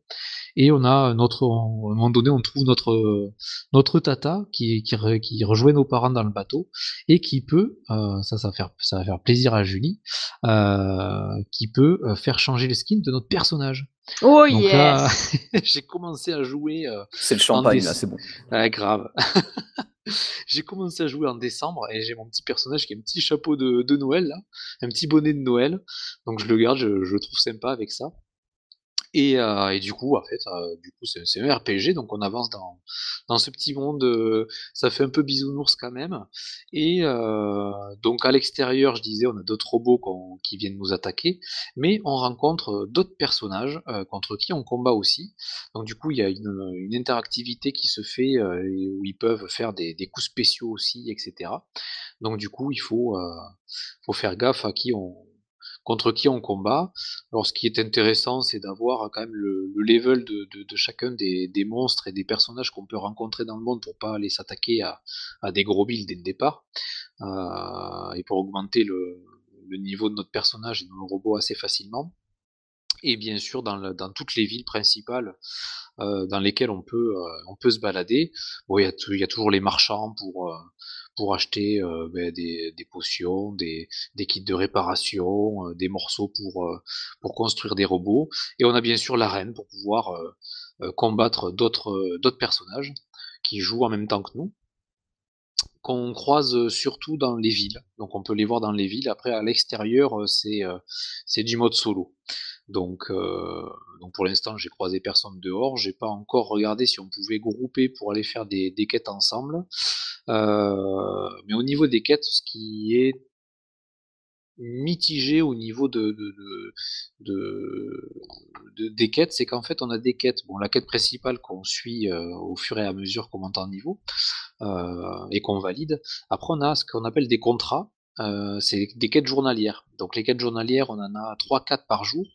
et on a notre, à un moment donné, on trouve notre, tata qui, rejoint nos parents dans le bateau et qui peut, euh, ça, va faire, ça va faire plaisir à Julie, euh, qui peut euh, faire changer le skin de notre personnage. Oh yes j'ai commencé à jouer. c'est le champagne là, c'est bon. Ouais, grave. j'ai commencé à jouer en décembre et j'ai mon petit personnage qui a un petit chapeau de, de Noël là, un petit bonnet de Noël. Donc je le garde, je, je le trouve sympa avec ça. Et, euh, du coup, en fait, euh, du coup, c'est un RPG, donc on avance dans, dans ce petit monde. Euh, ça fait un peu bisounours quand même. Et euh, donc à l'extérieur, je disais, on a d'autres robots qui viennent nous attaquer, mais on rencontre d'autres personnages contre qui on combat aussi. Donc du coup, il y a une, une interactivité qui se fait où ils peuvent faire des, des, coups spéciaux aussi, etc. Donc du coup, il faut, faut faire gaffe à qui on contre qui on combat. Alors ce qui est intéressant, c'est d'avoir quand même le, level de, chacun des, monstres et des personnages qu'on peut rencontrer dans le monde pour pas aller s'attaquer à, des gros builds dès le départ, euh, et pour augmenter le, niveau de notre personnage et de nos robots assez facilement. Et bien sûr, dans, toutes les villes principales euh, dans lesquelles on peut, euh, on peut se balader, il y, a toujours les marchands pour pour acheter euh, ben, des, potions, des, kits de réparation, euh, des morceaux pour, euh, pour construire des robots. Et on a bien sûr l'arène pour pouvoir combattre d'autres d'autres personnages qui jouent en même temps que nous. qu'on croise surtout dans les villes. Donc on peut les voir dans les villes. Après, à l'extérieur, c'est c'est du mode solo. Donc, donc pour l'instant, j'ai croisé personne dehors. J'ai pas encore regardé si on pouvait grouper pour aller faire des, des quêtes ensemble. mais au niveau des quêtes, ce qui est mitigé au niveau de, de, des quêtes, c'est qu'en fait on a des quêtes, bon la quête principale qu'on suit euh, au fur et à mesure qu'on monte en niveau euh, et qu'on valide, après on a ce qu'on appelle des contrats, euh, c'est des quêtes journalières. Donc les quêtes journalières, on en a 3-4 par jour.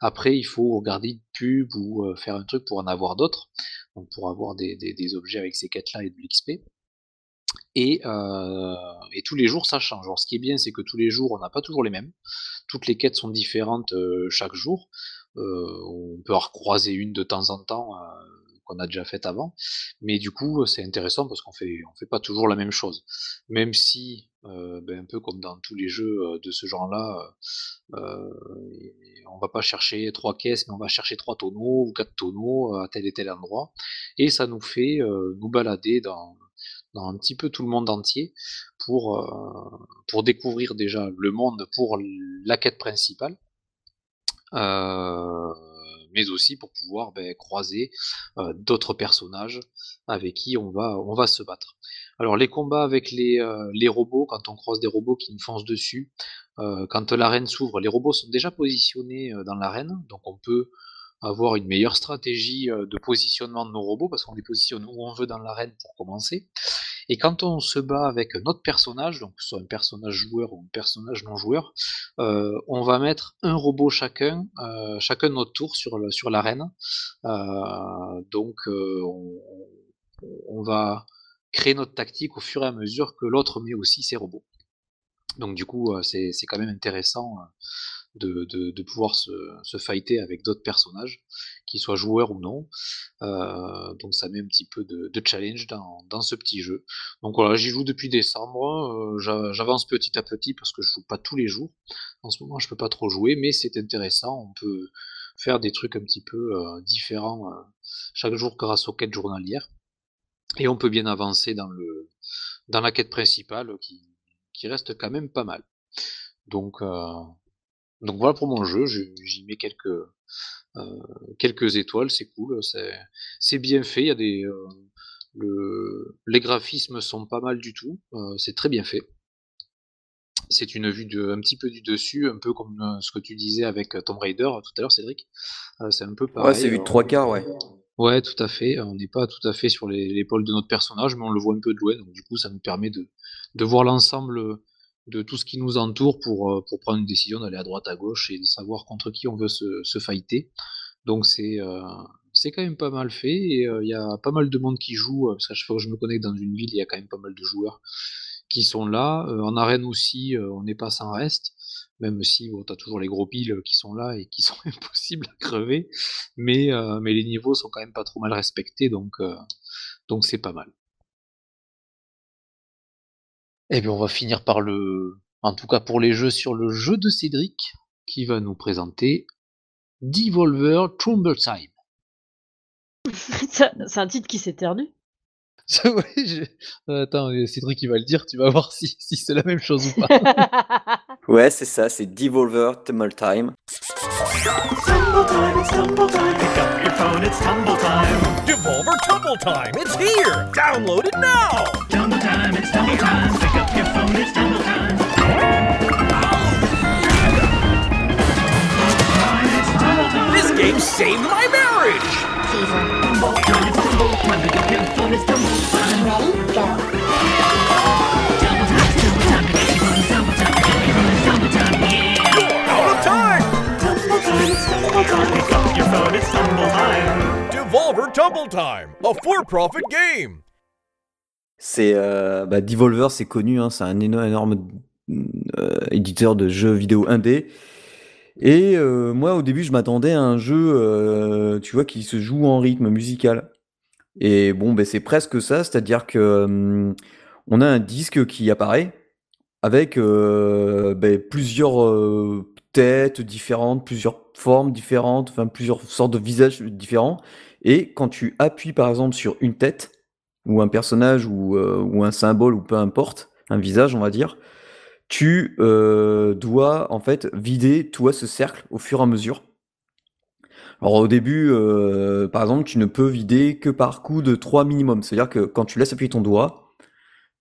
Après, il faut regarder une pub ou faire un truc pour en avoir d'autres, donc pour avoir des, des objets avec ces quêtes-là et de l'XP. Euh, et, tous les jours ça change. Alors ce qui est bien c'est que tous les jours on n'a pas toujours les mêmes. Toutes les quêtes sont différentes euh, chaque jour. Euh, on peut en recroiser une de temps en temps qu'on a déjà faite avant. Mais du coup c'est intéressant parce qu'on fait on fait pas toujours la même chose. Même si ben, un peu comme dans tous les jeux de ce genre-là, on va pas chercher trois caisses, mais on va chercher trois tonneaux ou quatre tonneaux à tel et tel endroit, et ça nous fait nous balader dans, dans un petit peu tout le monde entier pour, euh, pour découvrir déjà le monde pour la quête principale. Euh, mais aussi pour pouvoir ben, croiser euh, d'autres personnages avec qui on va, se battre. Alors les combats avec les, les robots, quand on croise des robots qui nous foncent dessus, quand l'arène s'ouvre, les robots sont déjà positionnés dans l'arène, donc on peut avoir une meilleure stratégie de positionnement de nos robots, parce qu'on les positionne où on veut dans l'arène pour commencer. Et quand on se bat avec notre personnage, donc soit un personnage joueur ou un personnage non joueur, euh, on va mettre un robot chacun, euh, chacun notre tour sur, sur l'arène. Euh, donc on, on, va créer notre tactique au fur et à mesure que l'autre met aussi ses robots. Donc du coup, c'est quand même intéressant de, pouvoir se, fighter avec d'autres personnages, qu'ils soient joueurs ou non. Euh, donc ça met un petit peu de, challenge dans, ce petit jeu. Donc voilà, j'y joue depuis décembre, euh, j'avance petit à petit parce que je joue pas tous les jours. En ce moment, je peux pas trop jouer, mais c'est intéressant, on peut faire des trucs un petit peu euh, différents chaque jour grâce aux quêtes journalières. Et on peut bien avancer dans, la quête principale qui, qui reste quand même pas mal. Donc, donc voilà pour mon jeu, j'y mets quelques, euh, quelques étoiles, c'est cool, c'est bien fait, il y a des, euh, le, les graphismes sont pas mal du tout, euh, c'est très bien fait. C'est une vue de, un petit peu du dessus, un peu comme ce que tu disais avec Tomb Raider tout à l'heure, Cédric. c'est un peu pareil. Ouais, c'est vue de trois quarts, ouais. Ouais, tout à fait. On n'est pas tout à fait sur l'épaule de notre personnage, mais on le voit un peu de loin. Donc du coup, ça nous permet de, de voir l'ensemble de tout ce qui nous entoure pour, euh, pour prendre une décision d'aller à droite, à gauche et de savoir contre qui on veut se, se fighter. Donc c'est euh, c'est quand même pas mal fait et euh, il y a pas mal de monde qui joue, parce chaque fois que je me connecte dans une ville, il y a quand même pas mal de joueurs qui sont là. en arène aussi, on n'est pas sans reste, même si bon, tu as toujours les gros piles qui sont là et qui sont impossibles à crever, mais, mais les niveaux sont quand même pas trop mal respectés, donc donc c'est pas mal. Et eh bien, on va finir par le, en tout cas pour les jeux, sur le jeu de Cédric, qui va nous présenter Devolver Trumble Time. C'est un titre qui s'éternue. ouais, euh, Attends, Cédric il va le dire, tu vas voir si, si c'est la même chose ou pas. ouais, c'est ça, c'est Devolver Tumble Time. Tumble time, it's tumble time. Pick up your phone, it's tumble time. Devolver Tumble Time, it's here. Download it now. Tumble time, it's tumble time. Pick up your phone, it's tumble time. This game saved my marriage. Fever. Tumble time, it's tumble time. Pick up your phone, it's tumble time. Ready? Go. Tumble Time, a for-profit game. C'est euh, bah, Devolver, c'est connu, hein, c'est un énorme euh, éditeur de jeux vidéo indé. Et euh, moi, au début, je m'attendais à un jeu, tu vois, qui se joue en rythme musical. Et bon, ben c'est presque ça, c'est-à-dire que on a un disque qui apparaît avec ben, plusieurs têtes différentes, plusieurs formes différentes, enfin plusieurs sortes de visages différents. Et quand tu appuies par exemple sur une tête, ou un personnage ou, ou un symbole ou peu importe, un visage on va dire, tu dois en fait vider toi ce cercle au fur et à mesure. Alors au début, par exemple, tu ne peux vider que par coup de 3 minimum. C'est-à-dire que quand tu laisses appuyer ton doigt,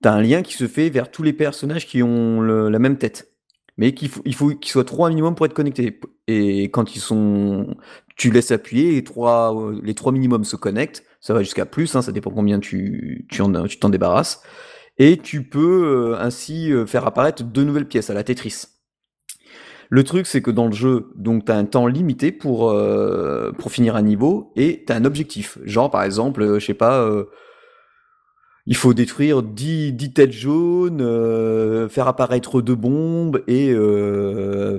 tu as un lien qui se fait vers tous les personnages qui ont la même tête. Mais qu'il faut, il faut qu'ils soient 3 minimum pour être connectés. Et quand ils sont. Tu laisses appuyer, les 3, les trois minimums se connectent. Ça va jusqu'à plus, hein, ça dépend combien tu, tu, tu t'en débarrasses et tu peux euh, ainsi euh, faire apparaître deux nouvelles pièces à la Tetris. Le truc, c'est que dans le jeu, donc tu as un temps limité pour, euh, pour finir un niveau et tu as un objectif. Genre, par exemple, je sais pas, il faut détruire 10, 10 têtes jaunes, faire apparaître deux bombes et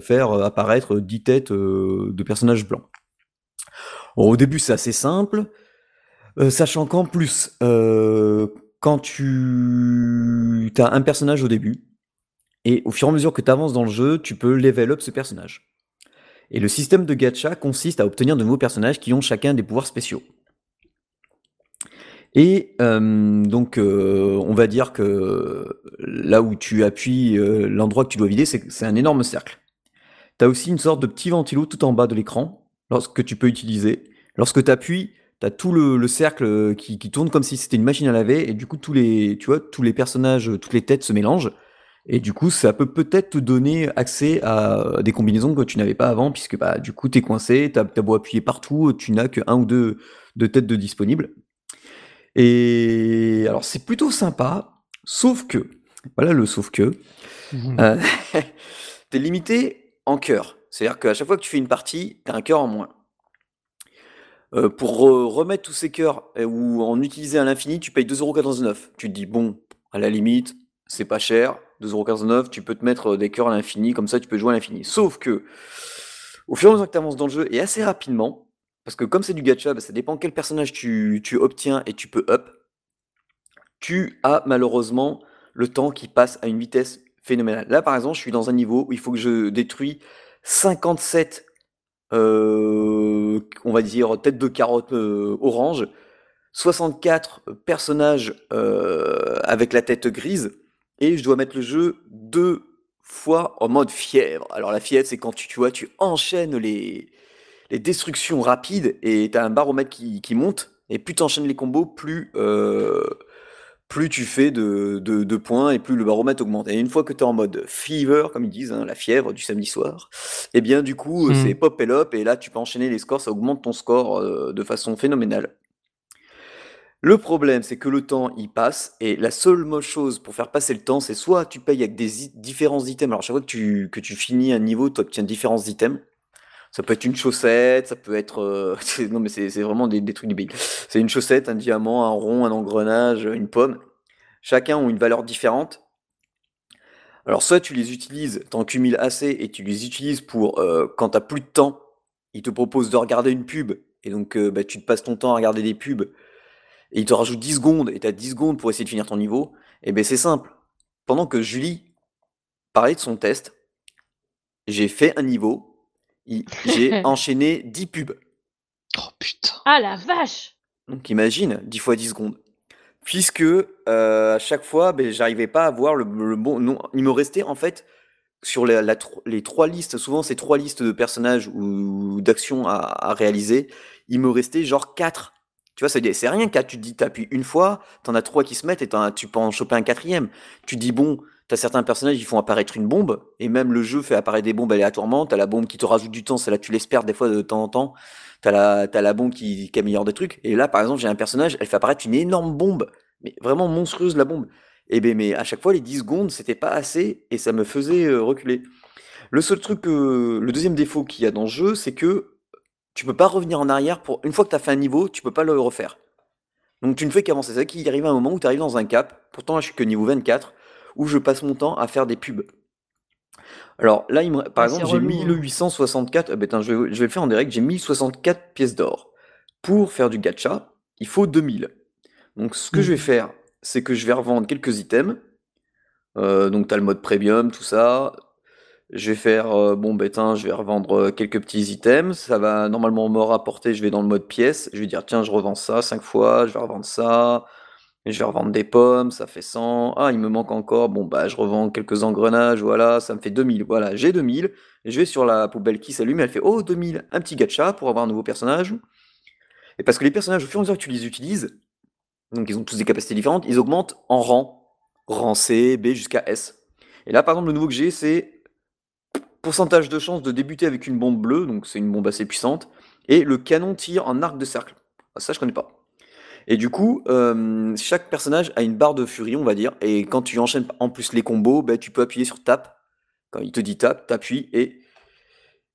faire apparaître 10 têtes de personnages blancs. au début, c'est assez simple, sachant qu'en plus, quand tu as un personnage au début, et au fur et à mesure que tu avances dans le jeu, tu peux level up ce personnage. Et le système de gacha consiste à obtenir de nouveaux personnages qui ont chacun des pouvoirs spéciaux. Et euh, donc, euh, on va dire que là où tu appuies, euh, l'endroit que tu dois vider, c'est un énorme cercle. Tu as aussi une sorte de petit ventilo tout en bas de l'écran, lorsque tu peux utiliser. Lorsque tu appuies, T'as tout le, cercle qui, tourne comme si c'était une machine à laver, et du coup, tous les, tu vois, tous les personnages, toutes les têtes se mélangent. Et du coup, ça peut peut-être te donner accès à des combinaisons que tu n'avais pas avant, puisque bah, du coup, tu es coincé, tu as, beau appuyer partout, tu n'as qu'un ou deux de têtes de disponibles. Et alors, c'est plutôt sympa, sauf que, voilà le sauf que, mmh. euh, tu es limité en cœur. C'est-à-dire qu'à chaque fois que tu fais une partie, tu as un cœur en moins. Euh, pour remettre tous ces cœurs ou en utiliser à l'infini, tu payes 2,99€. Tu te dis, bon, à la limite, c'est pas cher, 2,49€, tu peux te mettre des cœurs à l'infini, comme ça tu peux jouer à l'infini. Sauf que, au fur et à mesure que tu avances dans le jeu, et assez rapidement, parce que comme c'est du gacha, bah, ça dépend quel personnage tu, obtiens et tu peux up, tu as malheureusement le temps qui passe à une vitesse phénoménale. Là, par exemple, je suis dans un niveau où il faut que je détruis 57 euh, on va dire tête de carotte euh, orange, 64 personnages euh, avec la tête grise, et je dois mettre le jeu deux fois en mode fièvre. Alors la fièvre, c'est quand tu vois, tu enchaînes les, les destructions rapides et tu as un baromètre qui, qui monte, et plus tu enchaînes les combos, plus plus tu fais de, points et plus le baromètre augmente. Et une fois que tu es en mode fever, comme ils disent, hein, la fièvre du samedi soir, et eh bien du coup, hmm. c'est pop et up, et là tu peux enchaîner les scores, ça augmente ton score euh, de façon phénoménale. Le problème, c'est que le temps, il passe, et la seule chose pour faire passer le temps, c'est soit tu payes avec des différents items, alors chaque fois que tu, que tu finis un niveau, tu obtiens différents items, ça peut être une chaussette, ça peut être. Euh, non, mais c'est vraiment des, des trucs débiles. C'est une chaussette, un diamant, un rond, un engrenage, une pomme. Chacun ont une valeur différente. Alors, soit tu les utilises, tu en cumules assez et tu les utilises pour euh, quand tu plus de temps, ils te proposent de regarder une pub et donc euh, bah, tu te passes ton temps à regarder des pubs et ils te rajoutent 10 secondes et tu as 10 secondes pour essayer de finir ton niveau. Et ben c'est simple. Pendant que Julie parlait de son test, j'ai fait un niveau j'ai enchaîné 10 pubs. Oh putain. Ah la vache Donc imagine, 10 fois 10 secondes. Puisque euh, à chaque fois, ben, j'arrivais pas à voir le, bon nom. Il me restait en fait sur les trois listes, souvent c'est trois listes de personnages ou, d'actions à, réaliser, il me restait genre 4. Tu vois, c'est rien, 4, tu te dis, t'appuies une fois, t'en as trois qui se mettent et tu peux en choper un quatrième. Tu dis, bon, T'as certains personnages, ils font apparaître une bombe, et même le jeu fait apparaître des bombes aléatoirement. T'as la bombe qui te rajoute du temps, celle-là tu l'espères des fois de temps en temps. T'as la, bombe qui, améliore des trucs. Et là, par exemple, j'ai un personnage, elle fait apparaître une énorme bombe, mais vraiment monstrueuse la bombe. Et ben, mais à chaque fois, les 10 secondes, c'était pas assez, et ça me faisait euh, reculer. Le seul truc, le deuxième défaut qu'il y a dans le jeu, c'est que tu peux pas revenir en arrière pour une fois que tu as fait un niveau, tu peux pas le refaire. Donc tu ne fais qu'avancer. C'est qu'il arrive un moment où tu arrives dans un cap. Pourtant là, je suis que niveau 24 où je passe mon temps à faire des pubs. Alors là, il par exemple, j'ai 1864, hein. eh ben, je, vais, je vais le faire en direct, j'ai 1064 pièces d'or. Pour faire du gacha, il faut 2000. Donc ce que je vais mmh. faire, c'est que je vais revendre quelques items. Euh, donc tu as le mode premium, tout ça. Je vais faire, euh, bon, ben, je vais revendre euh, quelques petits items. Ça va normalement me rapporter, je vais dans le mode pièce. Je vais dire, tiens, je revends ça 5 fois, je vais revendre ça. Je vais revendre des pommes, ça fait 100. Ah, il me manque encore. Bon, bah, je revends quelques engrenages, voilà, ça me fait 2000. Voilà, j'ai 2000. Et je vais sur la poubelle qui s'allume, elle fait Oh, 2000, un petit gacha pour avoir un nouveau personnage. Et parce que les personnages, au fur et à mesure que tu les utilises, donc ils ont tous des capacités différentes, ils augmentent en rang. Rang C, B jusqu'à S. Et là, par exemple, le nouveau que j'ai, c'est pourcentage de chance de débuter avec une bombe bleue, donc c'est une bombe assez puissante, et le canon tire en arc de cercle. Ah, ça, je connais pas. Et du coup, euh, chaque personnage a une barre de furie, on va dire, et quand tu enchaînes en plus les combos, ben, tu peux appuyer sur tap. Quand il te dit tap, t'appuies, et,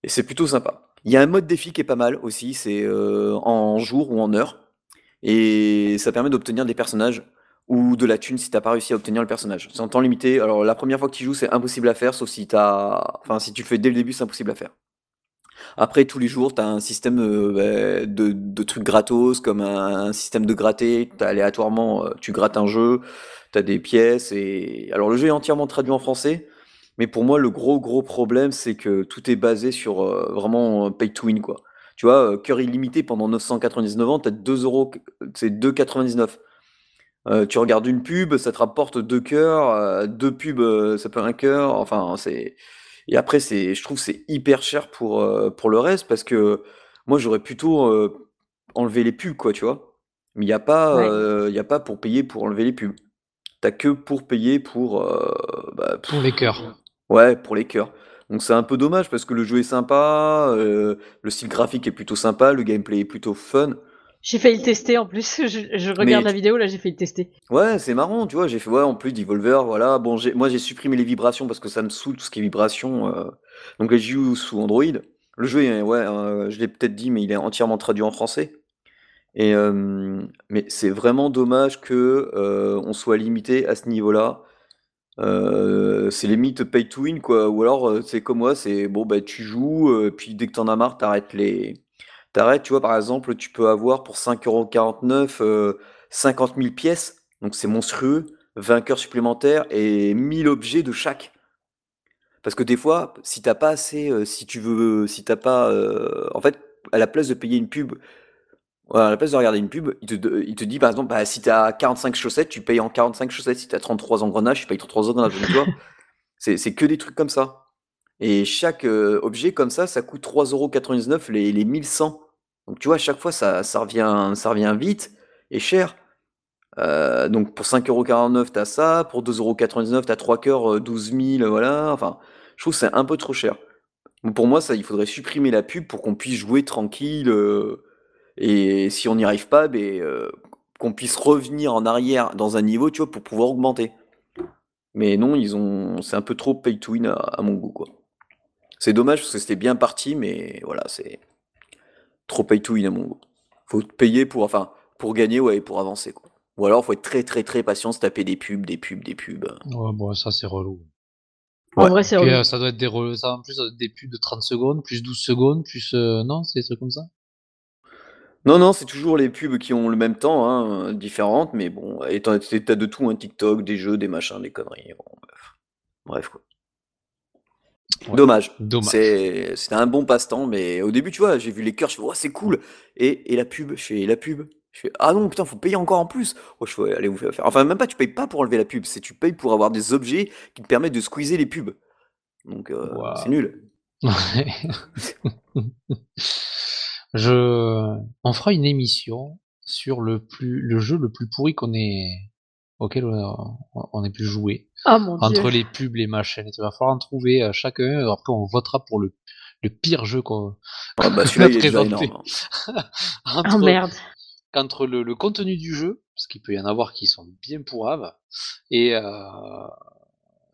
et c'est plutôt sympa. Il y a un mode défi qui est pas mal aussi, c'est euh, en jour ou en heure, et ça permet d'obtenir des personnages ou de la thune si t'as pas réussi à obtenir le personnage. C'est en temps limité. Alors la première fois que tu joues, c'est impossible à faire, sauf si t'as, enfin si tu le fais dès le début, c'est impossible à faire. Après tous les jours, t'as un système euh, de, de, trucs gratos, comme un, système de gratter. T'as aléatoirement, euh, tu grattes un jeu, t'as des pièces et alors le jeu est entièrement traduit en français. Mais pour moi, le gros gros problème, c'est que tout est basé sur euh, vraiment pay to win quoi. Tu vois, cœur illimité pendant 999 ans, t'as 2 euros, c'est 2,99. Euh, tu regardes une pub, ça te rapporte deux cœurs, deux pubs, ça peut un cœur. Enfin, c'est et après c'est je trouve c'est hyper cher pour, pour le reste parce que moi j'aurais plutôt, enlevé les pubs quoi, tu vois? Mais il y a pas, y a pas pour payer pour enlever les pubs. T'as que pour payer pour, bah, Pour les cœurs. ouais, pour les cœurs. Donc c'est un peu dommage parce que le jeu est sympa, le style graphique est plutôt sympa, le gameplay est plutôt fun. J'ai failli le tester en plus. Je, regarde la vidéo là, j'ai failli le tester. Ouais, c'est marrant, tu vois. J'ai fait ouais, en plus Devolver, voilà. Bon, moi j'ai supprimé les vibrations parce que ça me saoule tout ce qui est vibrations. Euh. Donc les joue sous Android. Le jeu, ouais, euh, je l'ai peut-être dit, mais il est entièrement traduit en français. Et euh, mais c'est vraiment dommage que on soit limité à ce niveau-là. c'est limite pay to win quoi. Ou alors c'est comme moi, c'est bon bah tu joues, puis dès que t'en as marre, t'arrêtes les T'arrêtes, tu vois, par exemple, tu peux avoir pour 5,49 euros 50 000 pièces, donc c'est monstrueux, 20 cœurs supplémentaires et 1000 objets de chaque. Parce que des fois, si t'as pas assez, euh, si tu veux, si t'as pas, euh, en fait, à la place de payer une pub, à la place de regarder une pub, il te, dit par exemple, bah, si t'as 45 chaussettes, tu payes en 45 chaussettes. Si t'as 33 engrenages, tu payes 33 engrenages. tu vois, c'est, c'est que des trucs comme ça. Et chaque euh, objet comme ça, ça coûte 3,99€ les, les 1100. Donc tu vois, à chaque fois, ça, revient, ça revient vite et cher. Euh, donc pour 5,49€, t'as ça. Pour 2,99€, t'as 3 cœurs, 12 000, voilà. Enfin, je trouve que c'est un peu trop cher. pour moi, ça, il faudrait supprimer la pub pour qu'on puisse jouer tranquille. Euh, et si on n'y arrive pas, ben, euh, qu'on puisse revenir en arrière dans un niveau, tu vois, pour pouvoir augmenter. Mais non, ils ont, c'est un peu trop pay to win à, à mon goût, quoi. C'est dommage parce que c'était bien parti, mais voilà, c'est trop pay to win à mon goût. Faut payer pour, enfin, pour gagner, ouais, pour avancer, quoi. Ou alors, faut être très, très, très patient, se taper des pubs, des pubs, des pubs. Ouais, bon, ça, c'est relou. En vrai, c'est relou. Euh, ça doit être des ça, en plus, des pubs de 30 secondes, plus 12 secondes, plus, euh, non, c'est des trucs comme ça? Non, non, c'est toujours les pubs qui ont le même temps, hein, différentes, mais bon, et t'as de tout, un TikTok, des jeux, des machins, des conneries, bref. Bref, quoi. Dommage. C'est un bon passe-temps, mais au début, tu vois, j'ai vu les cœurs, je fais, oh, c'est cool. Et, et la pub, je fais, la pub? Je fais, ah non, putain, faut payer encore en plus. Oh, je fais, allez vous faire. Enfin, même pas, tu payes pas pour enlever la pub, c'est tu payes pour avoir des objets qui te permettent de squeezer les pubs. Donc, euh, c'est nul. je, on fera une émission sur le plus, le jeu le plus pourri qu'on ait, auquel on ait pu jouer. Ah, entre les pubs, les machines, il va falloir en trouver à chacun. Après, on votera pour le, le pire jeu qu'on ah bah celui-là, il est déjà énorme. Hein. entre, oh merde. Entre le, le, contenu du jeu, parce qu'il peut y en avoir qui sont bien pourraves, et, euh,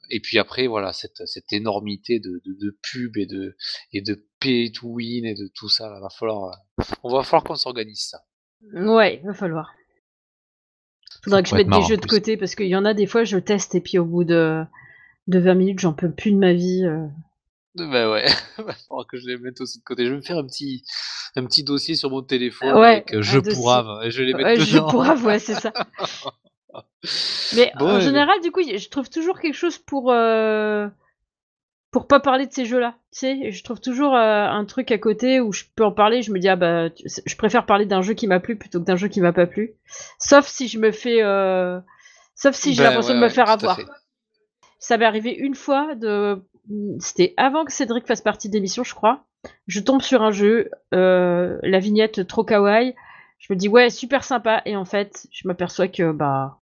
et puis après, voilà, cette, cette énormité de, de, de pubs et de, et de pay to win et de tout ça, va falloir, on va falloir qu'on s'organise ça. Ouais, il va falloir. Faudrait que je mette des jeux de côté parce qu'il y en a des fois je teste et puis au bout de, de 20 minutes j'en peux plus de ma vie. Euh. Bah ouais, il falloir que je les mette aussi de côté. Je vais me faire un petit, un petit dossier sur mon téléphone avec euh, je pourrave et je les mets ouais, Je pourrave, ouais, c'est ça. Mais en général, du coup, je trouve toujours quelque chose pour. Euh, pour pas parler de ces jeux-là. Tu sais, je trouve toujours euh, un truc à côté où je peux en parler. Je me dis ah bah, je préfère parler d'un jeu qui m'a plu plutôt que d'un jeu qui m'a pas plu. Sauf si je me fais, euh, sauf si j'ai ben l'impression de me faire avoir. Ça m'est arrivé une fois de, c'était avant que Cédric fasse partie de l'émission, je crois. Je tombe sur un jeu, euh, la vignette trop kawaii. Je me dis ouais super sympa et en fait je m'aperçois que bah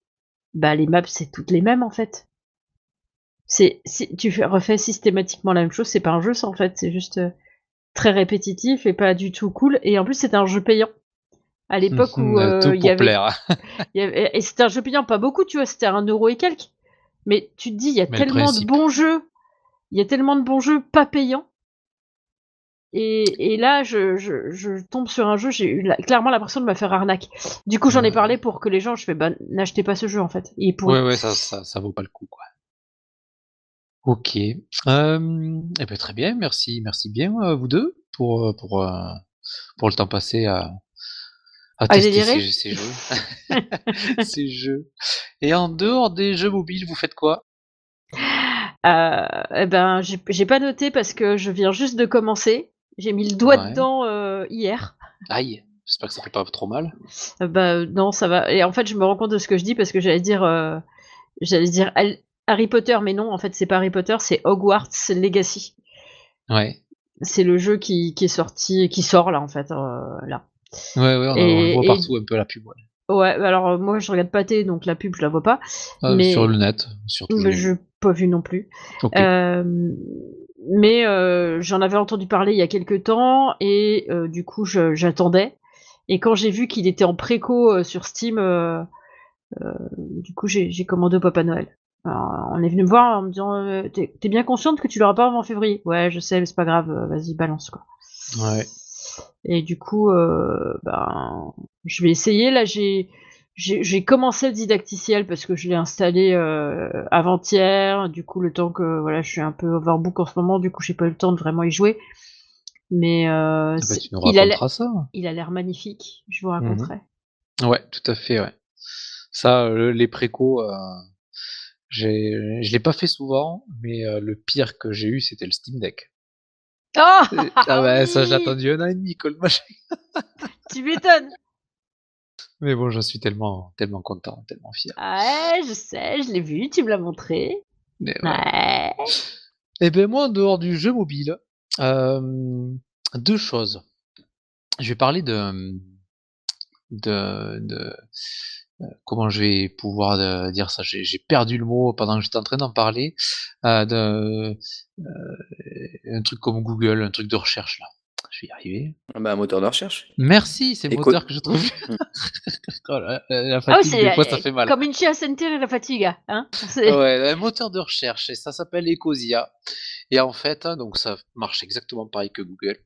bah les maps c'est toutes les mêmes en fait. C'est si tu refais systématiquement la même chose, c'est pas un jeu ça en fait, c'est juste euh, très répétitif et pas du tout cool. Et en plus c'était un jeu payant à l'époque où euh, il y, avait, et c'était un jeu payant pas beaucoup tu vois, c'était un euro et quelques. Mais tu te dis il y a tellement de bons jeux, il y a tellement de bons jeux pas payants. Et, et là, je, je, je, tombe sur un jeu, j'ai eu clairement l'impression de me faire arnaque. Du coup, j'en ai parlé pour que les gens, je fais, bah, n'achetez pas ce jeu en fait. Et pour... Ouais, ouais, ça, ça, ça vaut pas le coup, quoi. OK. Euh, eh ben, très bien, merci merci bien, euh, vous deux pour, euh, pour, pour le temps passé à à tester ces jeux ces jeux. Et en dehors des jeux mobiles, vous faites quoi? eh ben, j'ai pas noté parce que je viens juste de commencer. J'ai mis le doigt dedans, hier. Aïe, j'espère que ça fait pas trop mal. bah, non, ça va et en fait, je me rends compte de ce que je dis parce que j'allais dire, j'allais dire Harry Potter, mais non, en fait, c'est pas Harry Potter, c'est Hogwarts Legacy. Ouais. C'est le jeu qui, qui, est sorti, qui sort là, en fait, euh, là. Ouais, ouais, on, le voit partout un peu la pub. Ouais, ouais alors euh, moi je regarde pas T, donc la pub je la vois pas. Ah, mais... Sur le net, surtout. Mais je pas vu non plus. Euh, mais j'en avais entendu parler il y a quelques temps et du coup j'attendais. Et quand j'ai vu qu'il était en préco sur Steam, du coup j'ai commandé au Papa Noël on est venu me voir en me disant euh, T'es bien consciente que tu l'auras pas avant février Ouais, je sais, mais c'est pas grave, euh, vas-y, balance quoi. Ouais. Et du coup, euh, ben, je vais essayer. Là, j'ai j'ai commencé le didacticiel parce que je l'ai installé avant-hier. Du coup, le temps que voilà, je suis un peu overbook en ce moment, du coup, j'ai pas eu le temps de vraiment y jouer. Mais ah bah, il, a il a l'air magnifique. Je vous mhm. raconterai. Ouais, tout à fait. Ouais. Ça, les précos j'ai, je l'ai pas fait souvent, mais euh, le pire que j'ai eu, c'était le Steam Deck. Oh ah ouais, ça j'ai attendu un an et demi, machin. tu m'étonnes. Mais bon, j'en suis tellement, tellement content, tellement fier. Ouais, je sais, je l'ai vu, tu me l'as montré. ouais. Et eh ben moi, en dehors du jeu mobile, euh, deux choses. Je vais parler de, de, de comment je vais pouvoir euh, dire ça? J'ai perdu le mot pendant que j'étais en train d'en parler. Euh, de, un truc comme Google, un truc de recherche là. Je vais y arriver. Ah bah, un moteur de recherche. Merci, c'est le moteur que je trouve. oh, la, la, fatigue, ah des fois, ça fait mal. Comme une chiasse et la fatigue. Hein ouais, un moteur de recherche, et ça s'appelle Ecosia. Et en fait, hein, donc ça marche exactement pareil que Google.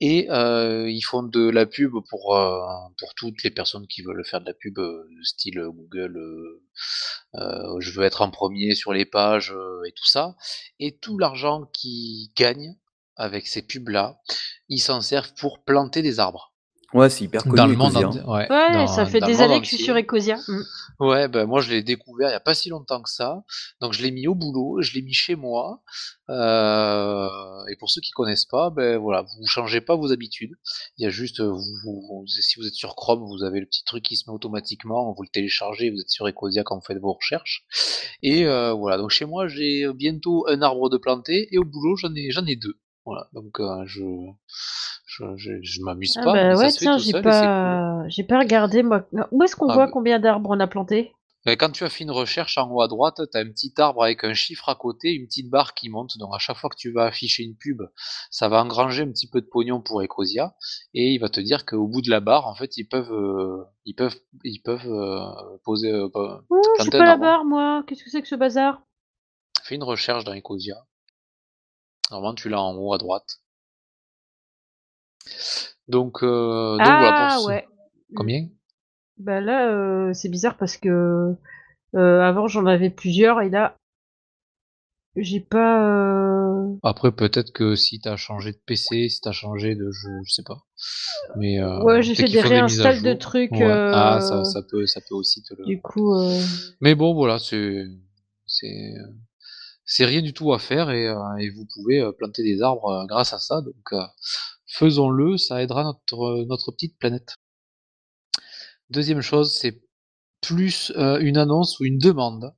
Et euh, ils font de la pub pour, euh, pour toutes les personnes qui veulent faire de la pub euh, style Google, je veux être en premier sur les pages et tout ça. Et tout l'argent qu'ils gagnent avec ces pubs-là, ils s'en servent pour planter des arbres. Ouais, c'est hyper connu. Dans le monde entier. Ouais, ouais ça fait des années que je suis sur Ecosia. Mm. Ouais, ben moi je l'ai découvert il n'y a pas si longtemps que ça. Donc je l'ai mis au boulot, je l'ai mis chez moi. Euh, et pour ceux qui connaissent pas, ben voilà, vous changez pas vos habitudes. Il y a juste, vous, vous, si vous êtes sur Chrome, vous avez le petit truc qui se met automatiquement, vous le téléchargez, vous êtes sur Ecosia quand vous faites vos recherches. Et euh, voilà, donc chez moi j'ai bientôt un arbre de planté et au boulot j'en ai j'en ai deux. Voilà, donc euh, je je, m'amuse ah pas. Bah ouais, tiens, j'ai pas, j'ai pas regardé moi. Où est-ce qu'on ah voit combien d'arbres on a planté bah, Quand tu as fait une recherche en haut à droite, tu as un petit arbre avec un chiffre à côté, une petite barre qui monte. Donc à chaque fois que tu vas afficher une pub, ça va engranger un petit peu de pognon pour Ecosia et il va te dire qu'au bout de la barre, en fait, ils peuvent, euh, ils peuvent, ils peuvent euh, poser. Euh, oh, pas la barre, moi. Qu'est-ce que c'est que ce bazar? Fais une recherche dans Ecosia. Normalement, tu l'as en haut à droite. Donc, euh, donc voilà pour ah, ouais. Combien? Bah là, euh, c'est bizarre parce que euh, avant j'en avais plusieurs et là j'ai pas. Après peut-être que si t'as changé de PC, si t'as changé de jeu, je sais pas. Mais ouais, j'ai fait des réinstalls de trucs. Ah, ça, ça peut, ça peut aussi te le. Du coup. Mais bon, voilà, c'est, c'est, c'est rien du tout à faire et, et vous pouvez planter des arbres grâce à ça. Donc faisons-le, ça aidera notre, notre petite planète. Deuxième chose, c'est plus une annonce ou une demande.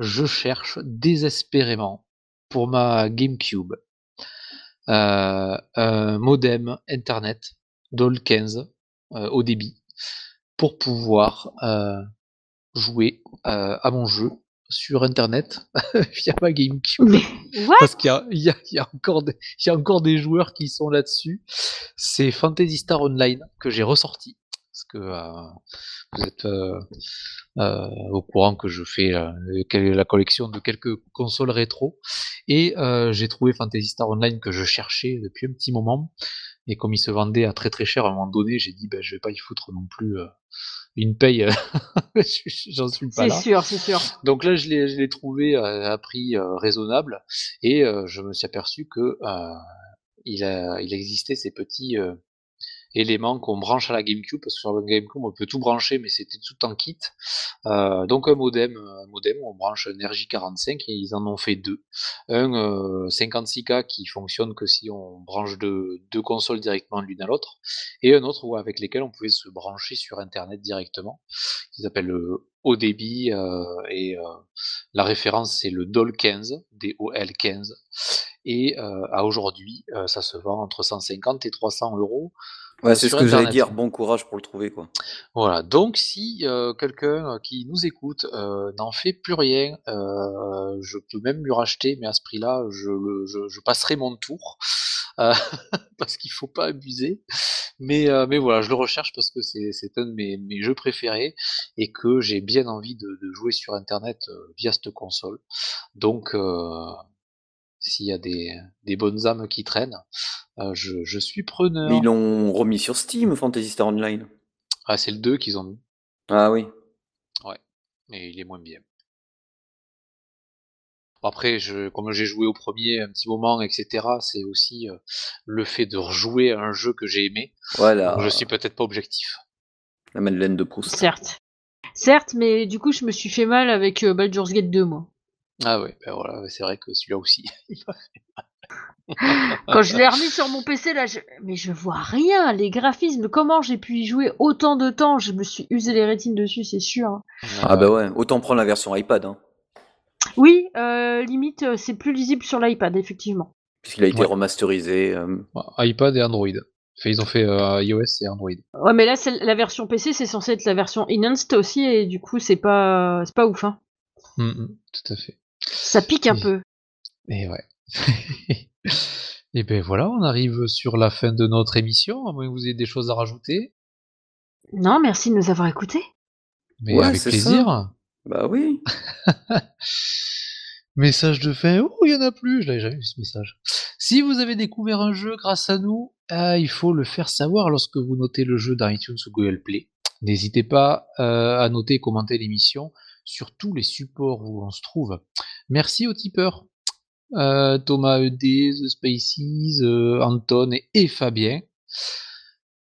Je cherche désespérément pour ma GameCube un modem Internet DOL 15 au débit pour pouvoir jouer à mon jeu sur internet via ma GameCube. Parce qu'il y a, y, a, encore des, y a encore des joueurs qui sont là-dessus. C'est Fantasy Star Online que j'ai ressorti. Parce que euh, vous êtes euh, euh, au courant que je fais la collection de quelques consoles rétro. Et j'ai trouvé Fantasy Star Online que je cherchais depuis un petit moment. Et comme il se vendait à très très cher à un moment donné, j'ai dit ben, je vais pas y foutre non plus une paye, euh, j'en suis pas là. C'est sûr, c'est sûr. Donc là, je l'ai trouvé à prix euh, raisonnable et euh, je me suis aperçu que il, a, il existait ces petits éléments qu'on branche à la GameCube, parce que sur la GameCube on peut tout brancher, mais c'était tout en kit. Euh, donc un modem, un modem, on branche un RJ45 et ils en ont fait deux. Un 56K euh, qui fonctionne que si on branche deux, deux consoles directement l'une à l'autre, et un autre avec lesquels on pouvait se brancher sur Internet directement. Ils appellent le haut débit euh, et la référence c'est le DOL 15, DOL 15. Et à aujourd'hui, ça se vend entre 150 et 300 euros. Ouais, c'est ce que j'allais dire. Bon courage pour le trouver, quoi. Voilà. Donc, si euh, quelqu'un euh, qui nous écoute euh, n'en fait plus rien, je peux même lui racheter, mais à ce prix-là, je, je, passerai mon tour parce qu'il faut pas abuser. Mais, mais voilà, je le recherche parce que c'est un de mes, mes, jeux préférés et que j'ai bien envie de, de, jouer sur Internet via cette console. Donc, s'il y a des, des, bonnes âmes qui traînent, euh, je, je, suis preneur. ils l'ont remis sur Steam, Fantasy Star Online. Ah, c'est le 2 qu'ils ont mis. Ah oui. Ouais, mais il est moins bien. Après, je, comme j'ai joué au premier un petit moment, etc., c'est aussi euh, le fait de rejouer à un jeu que j'ai aimé. Voilà. je suis peut-être pas objectif. La Madeleine de Proust. Certes. Certes, mais du coup, je me suis fait mal avec euh, Baldur's Gate 2, moi. Ah ouais, ben voilà, c'est vrai que celui-là aussi, Quand je l'ai remis sur mon PC, là, mais je vois rien, les graphismes, comment j'ai pu y jouer autant de temps? Je me suis usé les rétines dessus, c'est sûr. Hein. Ah bah ouais, autant prendre la version iPad. Hein. Oui, euh, limite, euh, c'est plus lisible sur l'iPad, effectivement. Puisqu'il a été remasterisé. Euh. iPad et Android. ils ont fait iOS et Android. Ouais, mais là, la version PC, c'est censé être la version enhanced aussi, et du coup, c'est pas, c'est pas ouf. Hein. Mmh, mmh, tout à fait. Ça pique un peu. Et ouais. et ben voilà, on arrive sur la fin de notre émission, à moins que vous ayez des choses à rajouter? Non, merci de nous avoir écoutés. Mais avec plaisir. Bah oui. message de fin. Oh, il y en a plus. Je l'avais jamais vu ce message. Si vous avez découvert un jeu grâce à nous, ah, il faut le faire savoir lorsque vous notez le jeu dans iTunes ou Google Play. N'hésitez pas euh, à noter et commenter l'émission sur tous les supports où on se trouve. Merci aux tipeurs. Euh, Thomas ED, The Spaces, euh, Anton et, Fabien.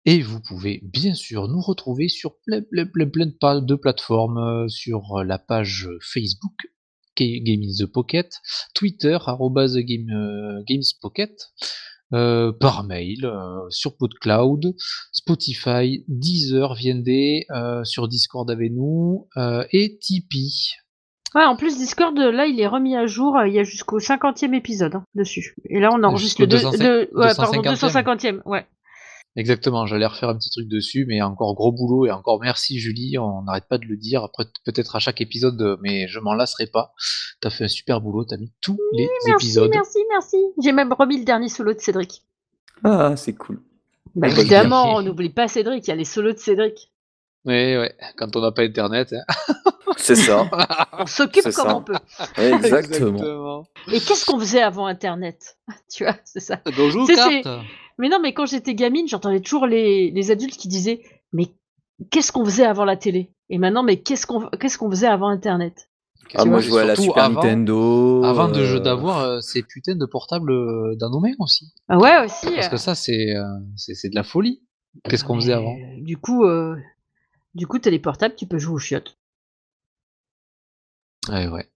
Et vous pouvez bien sûr nous retrouver sur plein, plein, plein, de plateformes, euh, sur la page Facebook Game in the Pocket, Twitter, game, GamesPocket, euh, par mail, euh, sur PodCloud, Spotify, Deezer, VND, euh, sur Discord avec nous, et Tipeee. Ouais, en plus Discord, là, il est remis à jour, il y a jusqu'au 50e épisode hein, dessus. Et là, on enregistre le 250e, ouais. Exactement, j'allais refaire un petit truc dessus, mais encore gros boulot et encore merci Julie, on n'arrête pas de le dire, après peut-être à chaque épisode, mais je m'en lasserai pas. T'as fait un super boulot, t'as mis tous les épisodes. Merci, merci, J'ai même remis le dernier solo de Cédric. Ah, c'est cool. Bah, évidemment, on n'oublie pas Cédric, il y a les solos de Cédric. Oui, ouais, quand on n'a pas internet. Hein. C'est ça. on s'occupe comme on peut. Exactement. Et qu'est-ce qu'on faisait avant internet? Tu vois, c'est ça. Bonjour, carte. Mais non, mais quand j'étais gamine, j'entendais toujours les, adultes qui disaient Mais qu'est-ce qu'on faisait avant la télé? Et maintenant, mais qu'est-ce qu'on qu'est-ce qu'on faisait avant Internet? Ah, moi, je jouais à la Super Nintendo. Avant de euh, d'avoir euh, ces putains de portables euh, dans nos mains aussi. Ah ouais, aussi. Parce que ça, c'est c'est de la folie. Qu'est-ce qu'on faisait avant? Du coup, du coup, t'as les portables, tu peux jouer aux chiottes. Ouais, ouais.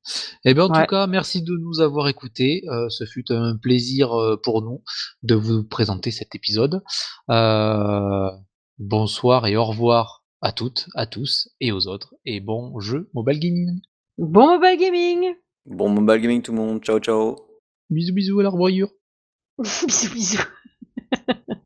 Eh bien, en tout cas, merci de nous avoir écoutés. Euh, ce fut un plaisir euh, pour nous de vous présenter cet épisode. Euh, bonsoir et au revoir à toutes, à tous et aux autres. Et bon jeu Mobile Gaming. Bon Mobile Gaming. Bon Mobile Gaming tout le monde. Ciao, ciao. Bisous, bisous à la revoyure. bisous, bisous.